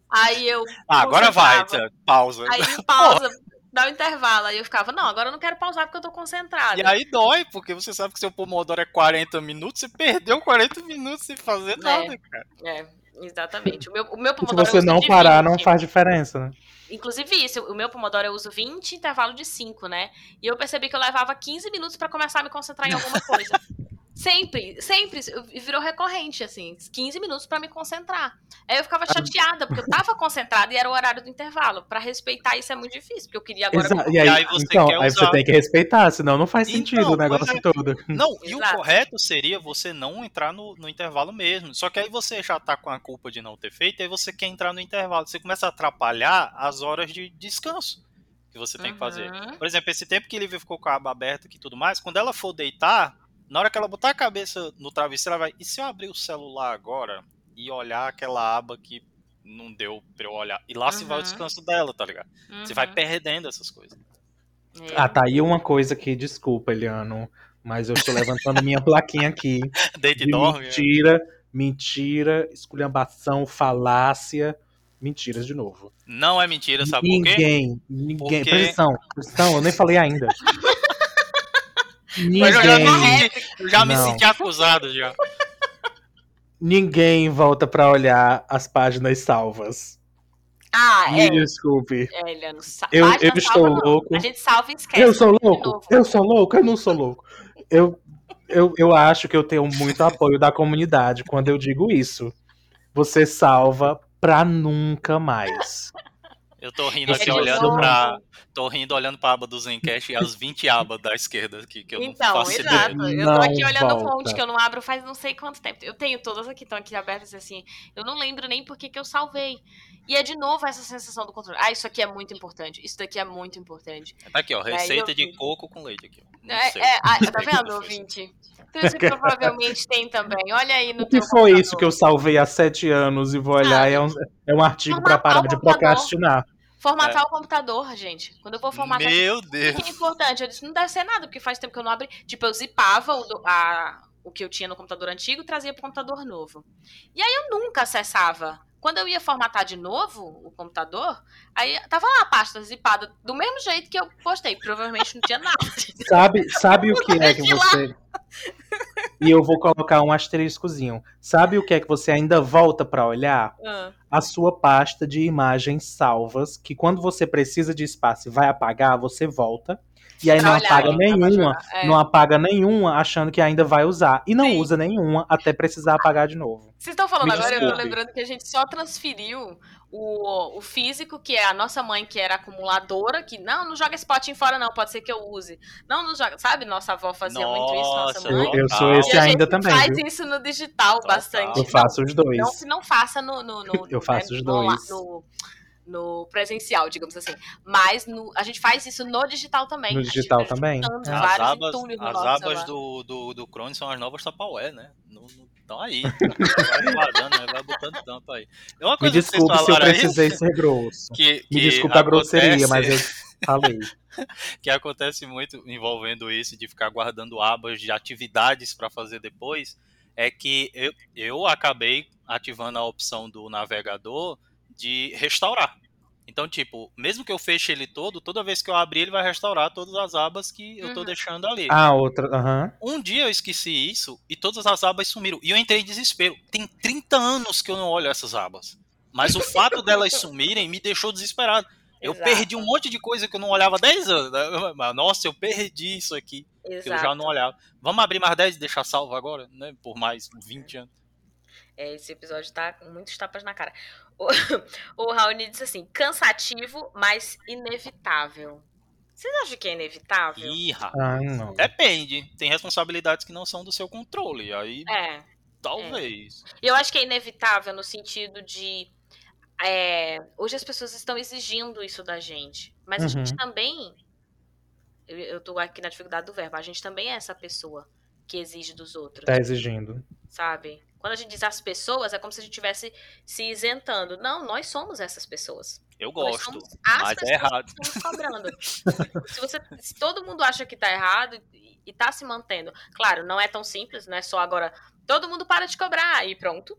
aí eu. Ah, agora vai, pausa. Aí pausa, dá o um intervalo. Aí eu ficava, não, agora eu não quero pausar porque eu tô concentrada. E aí dói, porque você sabe que seu Pomodoro é 40 minutos, você perdeu 40 minutos sem fazer é, nada, cara. É, exatamente. O meu, o meu Pomodoro. Se você não parar, 20. não faz diferença, né? Inclusive isso, o meu Pomodoro eu uso 20, intervalo de 5, né? E eu percebi que eu levava 15 minutos para começar a me concentrar em alguma coisa. Sempre, sempre. Virou recorrente, assim. 15 minutos para me concentrar. Aí eu ficava chateada, porque eu tava concentrada e era o horário do intervalo. Para respeitar isso é muito difícil, porque eu queria agora. Exato. E aí, aí você então, aí você tem que respeitar, senão não faz sentido então, o negócio é. todo. Não, e Exato. o correto seria você não entrar no, no intervalo mesmo. Só que aí você já tá com a culpa de não ter feito, aí você quer entrar no intervalo. Você começa a atrapalhar as horas de descanso que você tem uhum. que fazer. Uhum. Por exemplo, esse tempo que ele ficou com a aba aberta e tudo mais, quando ela for deitar, na hora que ela botar a cabeça no travesseiro, ela vai. E se eu abrir o celular agora e olhar aquela aba que não deu pra eu olhar? E lá uhum. se vai o uhum. descanso dela, tá ligado? Uhum. Você vai uhum. perdendo essas coisas. É. Ah, tá aí uma coisa que, desculpa, Eliano, mas eu estou levantando minha plaquinha aqui. Deite e dorme. É. Mentira, mentira, esculhambação, falácia. Mentiras de novo. Não é mentira, sabe ninguém, por quê? Ninguém, ninguém. Pressão, pressão, eu nem falei ainda. ninguém. Mas eu já me senti, eu já me senti acusado já. Ninguém volta pra olhar as páginas salvas. Ah, Me é. desculpe. É, eu, eu estou não. louco. A gente salva e esquece. Eu sou louco? Eu sou louco? Eu não sou louco. Eu, eu, eu acho que eu tenho muito apoio da comunidade quando eu digo isso. Você salva pra nunca mais. Eu tô rindo aqui olhando pra. Tô rindo olhando pra aba do Zencast e as 20 abas da esquerda aqui, que eu então, não faço exato. ideia. Eu tô aqui olhando um monte que eu não abro faz não sei quanto tempo. Eu tenho todas aqui, estão aqui abertas assim. Eu não lembro nem por que, que eu salvei. E é de novo essa sensação do controle. Ah, isso aqui é muito importante. Isso daqui é muito importante. Tá aqui, ó. Receita eu... de coco com leite aqui. É, é, ah, tá vendo, ouvinte? Então isso provavelmente tem também. Olha aí no O que foi computador. isso que eu salvei há sete anos e vou olhar? Ah, é, um, é um artigo para parar de procrastinar. Formatar é. o computador, gente. Quando eu vou formatar. Meu Deus! É importante. Eu disse, não deve ser nada, porque faz tempo que eu não abri. Tipo, eu zipava o, a, o que eu tinha no computador antigo e trazia pro computador novo. E aí eu nunca acessava quando eu ia formatar de novo o computador, aí tava lá a pasta zipada do mesmo jeito que eu postei. Provavelmente não tinha nada. Sabe, sabe o que é que você. E eu vou colocar um asteriscozinho. Sabe o que é que você ainda volta para olhar? Uh. A sua pasta de imagens salvas, que quando você precisa de espaço e vai apagar, você volta e aí não apaga nenhuma, é. não apaga nenhuma achando que ainda vai usar. E não Sim. usa nenhuma até precisar apagar de novo. Vocês estão falando Me agora, desculpe. eu tô lembrando que a gente só transferiu o, o físico, que é a nossa mãe, que era acumuladora, que não, não joga esse potinho fora, não, pode ser que eu use. Não, não joga. Sabe, nossa avó fazia nossa, muito isso, nossa mãe. Eu, eu sou esse ainda também. faz viu? isso no digital bastante. Eu faço os dois. Não que não faça no. no, no eu faço né, os dois. No, no, no presencial, digamos assim. Mas no, a gente faz isso no digital também. No digital também. É. As abas, as abas do, do, do Chrome são as novas Tupperware, né? Estão aí. vai guardando, né? vai botando tampa aí. Uma coisa Me desculpe se eu precisei aí, ser grosso. Que, Me desculpe a grosseria, mas eu falei. que acontece muito envolvendo isso, de ficar guardando abas de atividades para fazer depois, é que eu, eu acabei ativando a opção do navegador de restaurar. Então, tipo, mesmo que eu feche ele todo, toda vez que eu abrir, ele vai restaurar todas as abas que eu tô uhum. deixando ali. Ah, outra. Uhum. Um dia eu esqueci isso e todas as abas sumiram. E eu entrei em desespero. Tem 30 anos que eu não olho essas abas. Mas o fato delas sumirem me deixou desesperado. Eu Exato. perdi um monte de coisa que eu não olhava há 10 anos. Né? Nossa, eu perdi isso aqui. Exato. Que eu já não olhava. Vamos abrir mais 10 e deixar salvo agora, né? Por mais 20 anos. É, esse episódio tá com muitos tapas na cara. O, o Raoni disse assim: cansativo, mas inevitável. Vocês acham que é inevitável? Irra. Ah, não. Depende. Tem responsabilidades que não são do seu controle. Aí. É. Talvez. É. Eu acho que é inevitável no sentido de. É, hoje as pessoas estão exigindo isso da gente. Mas uhum. a gente também. Eu, eu tô aqui na dificuldade do verbo. A gente também é essa pessoa que exige dos outros. Tá exigindo. Sabe? Quando a gente diz as pessoas, é como se a gente estivesse se isentando. Não, nós somos essas pessoas. Eu gosto, mas é errado. cobrando. se, você, se todo mundo acha que tá errado e, e tá se mantendo, claro, não é tão simples, não é só agora todo mundo para de cobrar e pronto.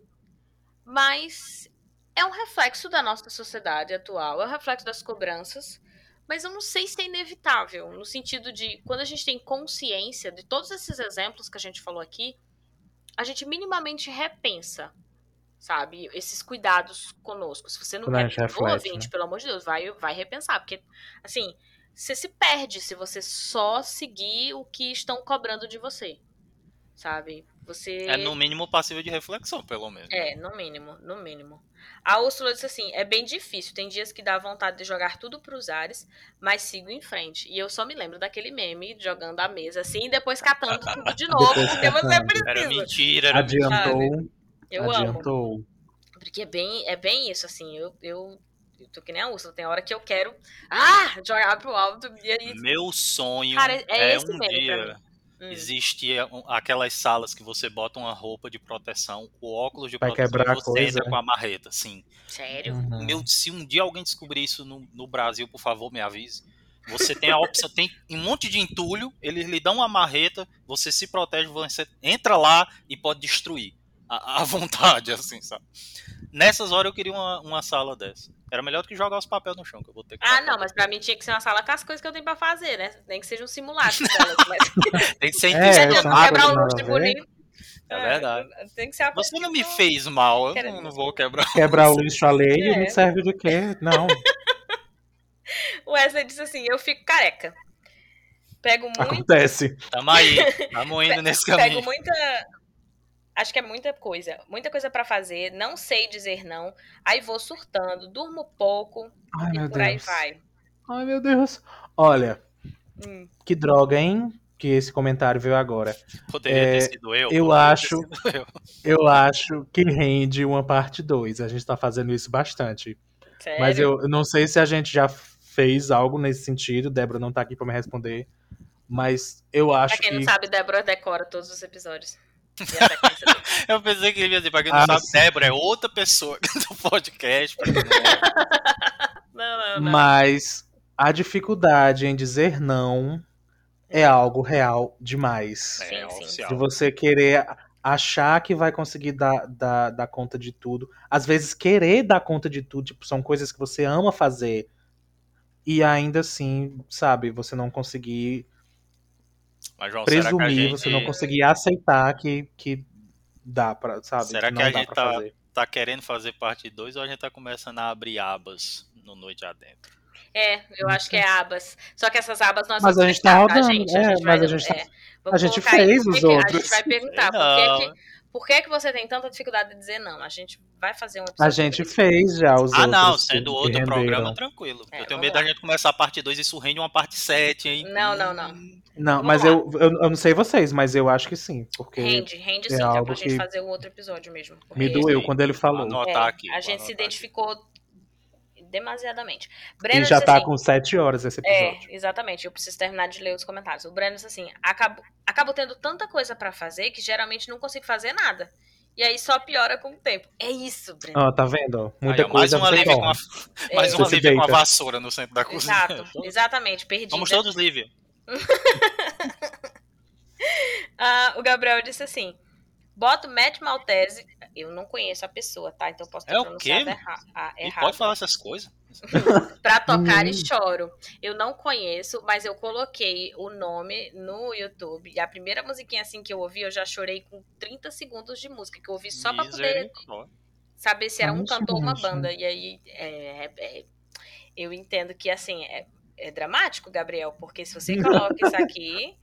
Mas é um reflexo da nossa sociedade atual, é um reflexo das cobranças, mas eu não sei se é inevitável, no sentido de quando a gente tem consciência de todos esses exemplos que a gente falou aqui, a gente minimamente repensa, sabe? Esses cuidados conosco. Se você não quer reflete, ouvinte, né? pelo amor de Deus, vai, vai repensar. Porque, assim, você se perde se você só seguir o que estão cobrando de você. sabe? Você. É no mínimo passível de reflexão, pelo menos. É, no mínimo, no mínimo. A Úrsula disse assim: é bem difícil. Tem dias que dá vontade de jogar tudo pros ares, mas sigo em frente. E eu só me lembro daquele meme jogando a mesa assim e depois catando tudo de novo, porque você precisa. Era mentira, era Adiantou. mentira. Eu adiantou. amo. Porque é bem, é bem isso, assim. Eu, eu, eu tô que nem a Úrsula. Tem hora que eu quero. Ah! Jogar pro alto. E aí. Meu sonho Cara, é é, esse um meme pra dia Hum. existir um- aquelas salas que você bota uma roupa de proteção, o óculos de Vai proteção quebrar e a você coisa, entra né? com a marreta, sim. Sério? Uhum. Meu, se um dia alguém descobrir isso no, no Brasil, por favor, me avise. Você tem a opção, tem um monte de entulho, eles lhe dão uma marreta, você se protege, você entra lá e pode destruir. À vontade, assim, sabe? Nessas horas eu queria uma, uma sala dessa. Era melhor do que jogar os papéis no chão, que eu vou ter que Ah, não, mas pra mim tinha que ser uma sala com as coisas que eu tenho pra fazer, né? Nem que seja um simulacro delas. Mas Tem que ser É, intencional. adianta quebrar o lustre bonito. É verdade. Tem que ser Você não me fez mal, eu não, não vou quebrar. Quebrar o lixo alheio É. não serve de quê? Não. O Wesley disse assim: eu fico careca. Pego muito. Acontece. Tamo aí, tamo indo nesse Pego caminho. muita. Acho que é muita coisa. Muita coisa pra fazer. Não sei dizer não. Aí vou surtando, durmo pouco Ai, e meu por aí Deus. vai. Ai, meu Deus. Olha, Hum. que droga, hein? Que esse comentário veio agora. Poderia É, ter sido eu. eu acho- sido eu. Eu acho que rende uma parte 2. A gente tá fazendo isso bastante. Sério. Mas eu eu não sei se a gente já fez algo nesse sentido. Débora não tá aqui pra me responder. Mas eu acho Pra quem que. não sabe, Débora decora todos os episódios. Eu pensei que ele ia dizer, pra quem não Ah, sabe, sim. Débora é outra pessoa do podcast. quem não- não, não. Mas a dificuldade em dizer não é algo real demais. É sim. oficial. De você querer achar que vai conseguir dar, dar, dar conta de tudo. Às vezes, querer dar conta de tudo, tipo, são coisas que você ama fazer. E ainda assim, sabe, você não conseguir Mas, João, será que a presumir, gente você não conseguir aceitar que, que dá pra, sabe? Será que que a gente tá- tá querendo fazer parte 2 ou a gente tá começando a abrir abas no Noite Adentro? É, eu acho que é abas. Só que essas abas nós Mas vamos a gente tá testar, rodando, gente? é, vai- mas a gente tá- é, a gente fez os que- A outros. gente vai perguntar por que, por que, que você tem tanta dificuldade de dizer não. A gente vai fazer um episódio. A gente fez já os Ah, não, sendo outro programa, tranquilo. É, eu tenho medo lá. da gente começar a parte 2 e isso rende uma parte 7, hein? Não, não, não. Não, Vamos mas eu, eu, eu não sei vocês, mas eu acho que sim. Porque Rende, rende é sim, que é algo pra gente que fazer um outro episódio mesmo. me doeu sim. quando ele falou. Anotar É, aqui. A gente se identificou demasiadamente. E Breno já disse tá assim, com sete horas esse É, episódio. exatamente. Eu preciso terminar de ler os comentários. O Breno disse assim: acabo, acabo tendo tanta coisa pra fazer que geralmente não consigo fazer nada. E aí só piora com o tempo. É isso, Breno. Ó, tá vendo? Muita Aí, ó, mais coisa uma Lívia com a, É, mais uma Você se Lívia com a vassoura no centro da cozinha. Exato, exatamente, perdida. Vamos todos, Lívia. Ah, o Gabriel disse assim: bota o Matt Maltese. Eu não conheço a pessoa, tá? Então posso ter É o pronunciado ah, E errado. pode falar essas coisas? Pra tocar e Hum. choro. Eu não conheço, mas eu coloquei o nome no YouTube. E a primeira musiquinha assim que eu ouvi, eu já chorei com 30 segundos de música, que eu ouvi só pra poder saber se era um cantor ou uma banda. E aí, é, é- eu entendo que, assim, é, é dramático, Gabriel, porque se você coloca isso aqui,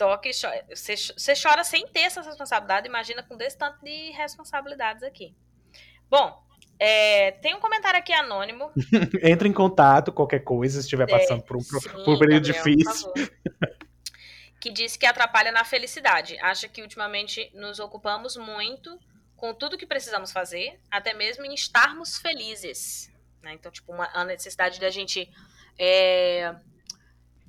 toca chora. Você, você chora sem ter essa responsabilidade, imagina com desse tanto de responsabilidades aqui. Bom, é, tem um comentário aqui anônimo. Entra em contato, qualquer coisa, se estiver passando por um, pro- Sim, por um período Gabriel, difícil. que disse que atrapalha na felicidade. Acha que ultimamente nos ocupamos muito com tudo que precisamos fazer, até mesmo em estarmos felizes. né? Então, tipo, uma, a necessidade da gente é,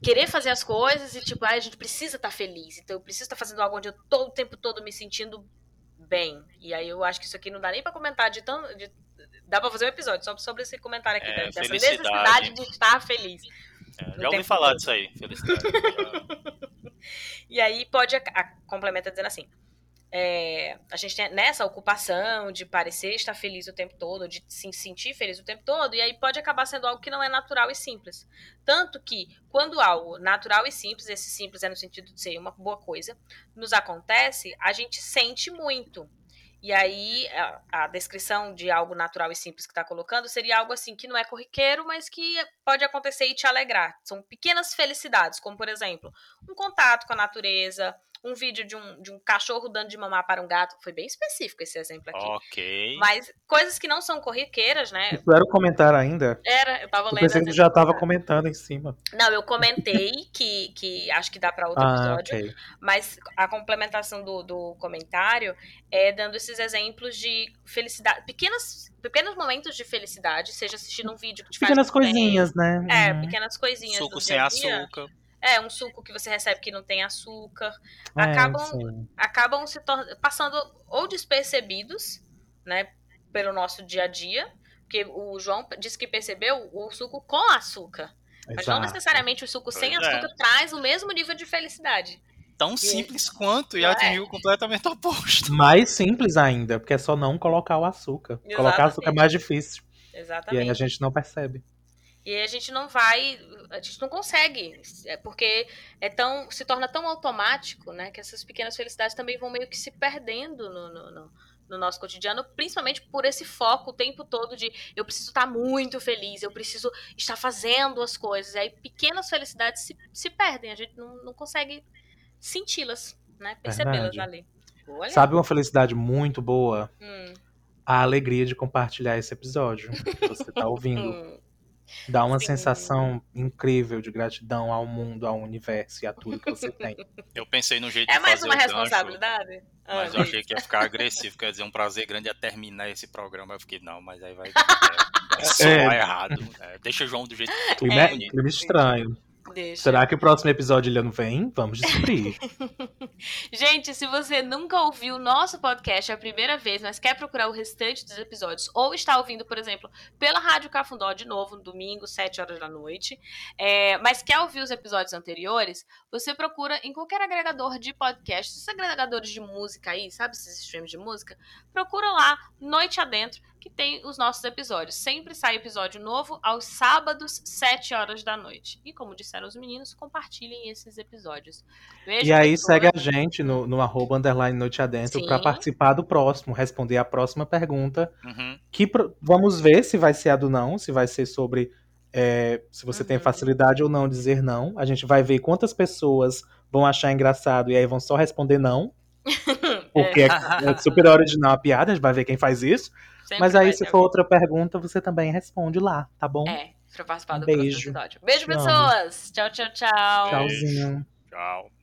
querer fazer as coisas e, tipo, ah, a gente precisa estar feliz. Então, eu preciso estar fazendo algo onde eu tô o tempo todo me sentindo bem. E aí eu acho que isso aqui não dá nem pra comentar de tão. de- dá pra fazer um episódio só sobre esse comentário aqui, É, dessa felicidade. necessidade de estar feliz. É, já ouvi falar todo. disso aí, felicidade. E aí pode a, a- complementa dizendo assim: é, a gente tem nessa ocupação de parecer estar feliz o tempo todo, de se sentir feliz o tempo todo, e aí pode acabar sendo algo que não é natural e simples. Tanto que, quando algo natural e simples, esse simples é no sentido de ser uma boa coisa, nos acontece, a gente sente muito. E aí, a, a descrição de algo natural e simples que está colocando seria algo assim que não é corriqueiro, mas que pode acontecer e te alegrar. São pequenas felicidades, como por exemplo, um contato com a natureza, um vídeo de um, de um cachorro dando de mamar para um gato. Foi bem específico esse exemplo aqui. Ok. Mas coisas que não são corriqueiras, né? Isso era o comentário ainda? Era, eu tava Eu lendo. pensei as que já tava comentando em cima. Não, eu comentei que, que acho que dá para outro Ah, episódio. ok. Mas a complementação do, do comentário é dando esses exemplos de felicidade, pequenas, pequenos momentos de felicidade, seja assistindo um vídeo que te Pequenas faz muito bem. coisinhas, né? É, Uhum. pequenas coisinhas Suco do sem dia a dia. açúcar. É, um suco que você recebe que não tem açúcar. É, acabam- sim. Acabam se passando ou despercebidos, né, pelo nosso dia a dia. Porque o João disse que percebeu o suco com açúcar. Mas não Exato. necessariamente o suco sem Pois é. açúcar traz o mesmo nível de felicidade. Tão simples quanto e É. atingiu completamente o oposto. Mais simples ainda, porque é só não colocar o açúcar. Colocar açúcar é Exatamente. mais difícil. E Exatamente. aí a gente não percebe. E aí a gente não vai, a gente não consegue, é porque é tão, se torna tão automático, né, que essas pequenas felicidades também vão meio que se perdendo no, no, no- no nosso cotidiano, principalmente por esse foco o tempo todo de eu preciso estar muito feliz, eu preciso estar fazendo as coisas. E aí pequenas felicidades se, se perdem, a gente não, não consegue senti-las, né, percebê-las ali. Olha. Sabe uma felicidade muito boa? Hum, A alegria de compartilhar esse episódio que você tá ouvindo. Dá uma Sim. sensação incrível de gratidão ao mundo, ao universo e a tudo que você tem. Eu pensei no jeito É de mais fazer uma o gancho, responsabilidade? Ah, Mas eu diz. achei que ia ficar agressivo, quer dizer, um prazer grande é terminar esse programa. Eu fiquei, não, mas aí vai, é, vai soar errado. É, deixa o João do jeito que Clima, é bonito. clima estranho. Deixa. Será que o próximo episódio ele não vem? Vamos descobrir. Gente, se você nunca ouviu o nosso podcast a primeira vez, mas quer procurar o restante dos episódios, ou está ouvindo, por exemplo, pela Rádio Cafundó de novo, no domingo, 7 horas da noite, é, mas quer ouvir os episódios anteriores, você procura em qualquer agregador de podcast, esses agregadores de música aí, sabe esses streams de música? Procura lá, Noite Adentro, que tem os nossos episódios. Sempre sai episódio novo aos sábados, 7 horas da noite. E como disseram os meninos, compartilhem esses episódios. Beijo, E aí segue a gente no, no arroba underline noite adentro pra participar do próximo, responder a próxima pergunta. Uhum. Que pro- vamos ver se vai ser a do não, se vai ser sobre é, se você tem Uhum. facilidade ou não dizer não. A gente vai ver quantas pessoas vão achar engraçado e aí vão só responder não. Porque é, é super original a piada, a gente vai ver quem faz isso. Sempre Mas aí, se for outra pergunta, você também responde lá, tá bom? É, pra participar do Beijo. próximo episódio. Beijo, Te amo. pessoas! Tchau, tchau, tchau. Tchauzinho. Tchau.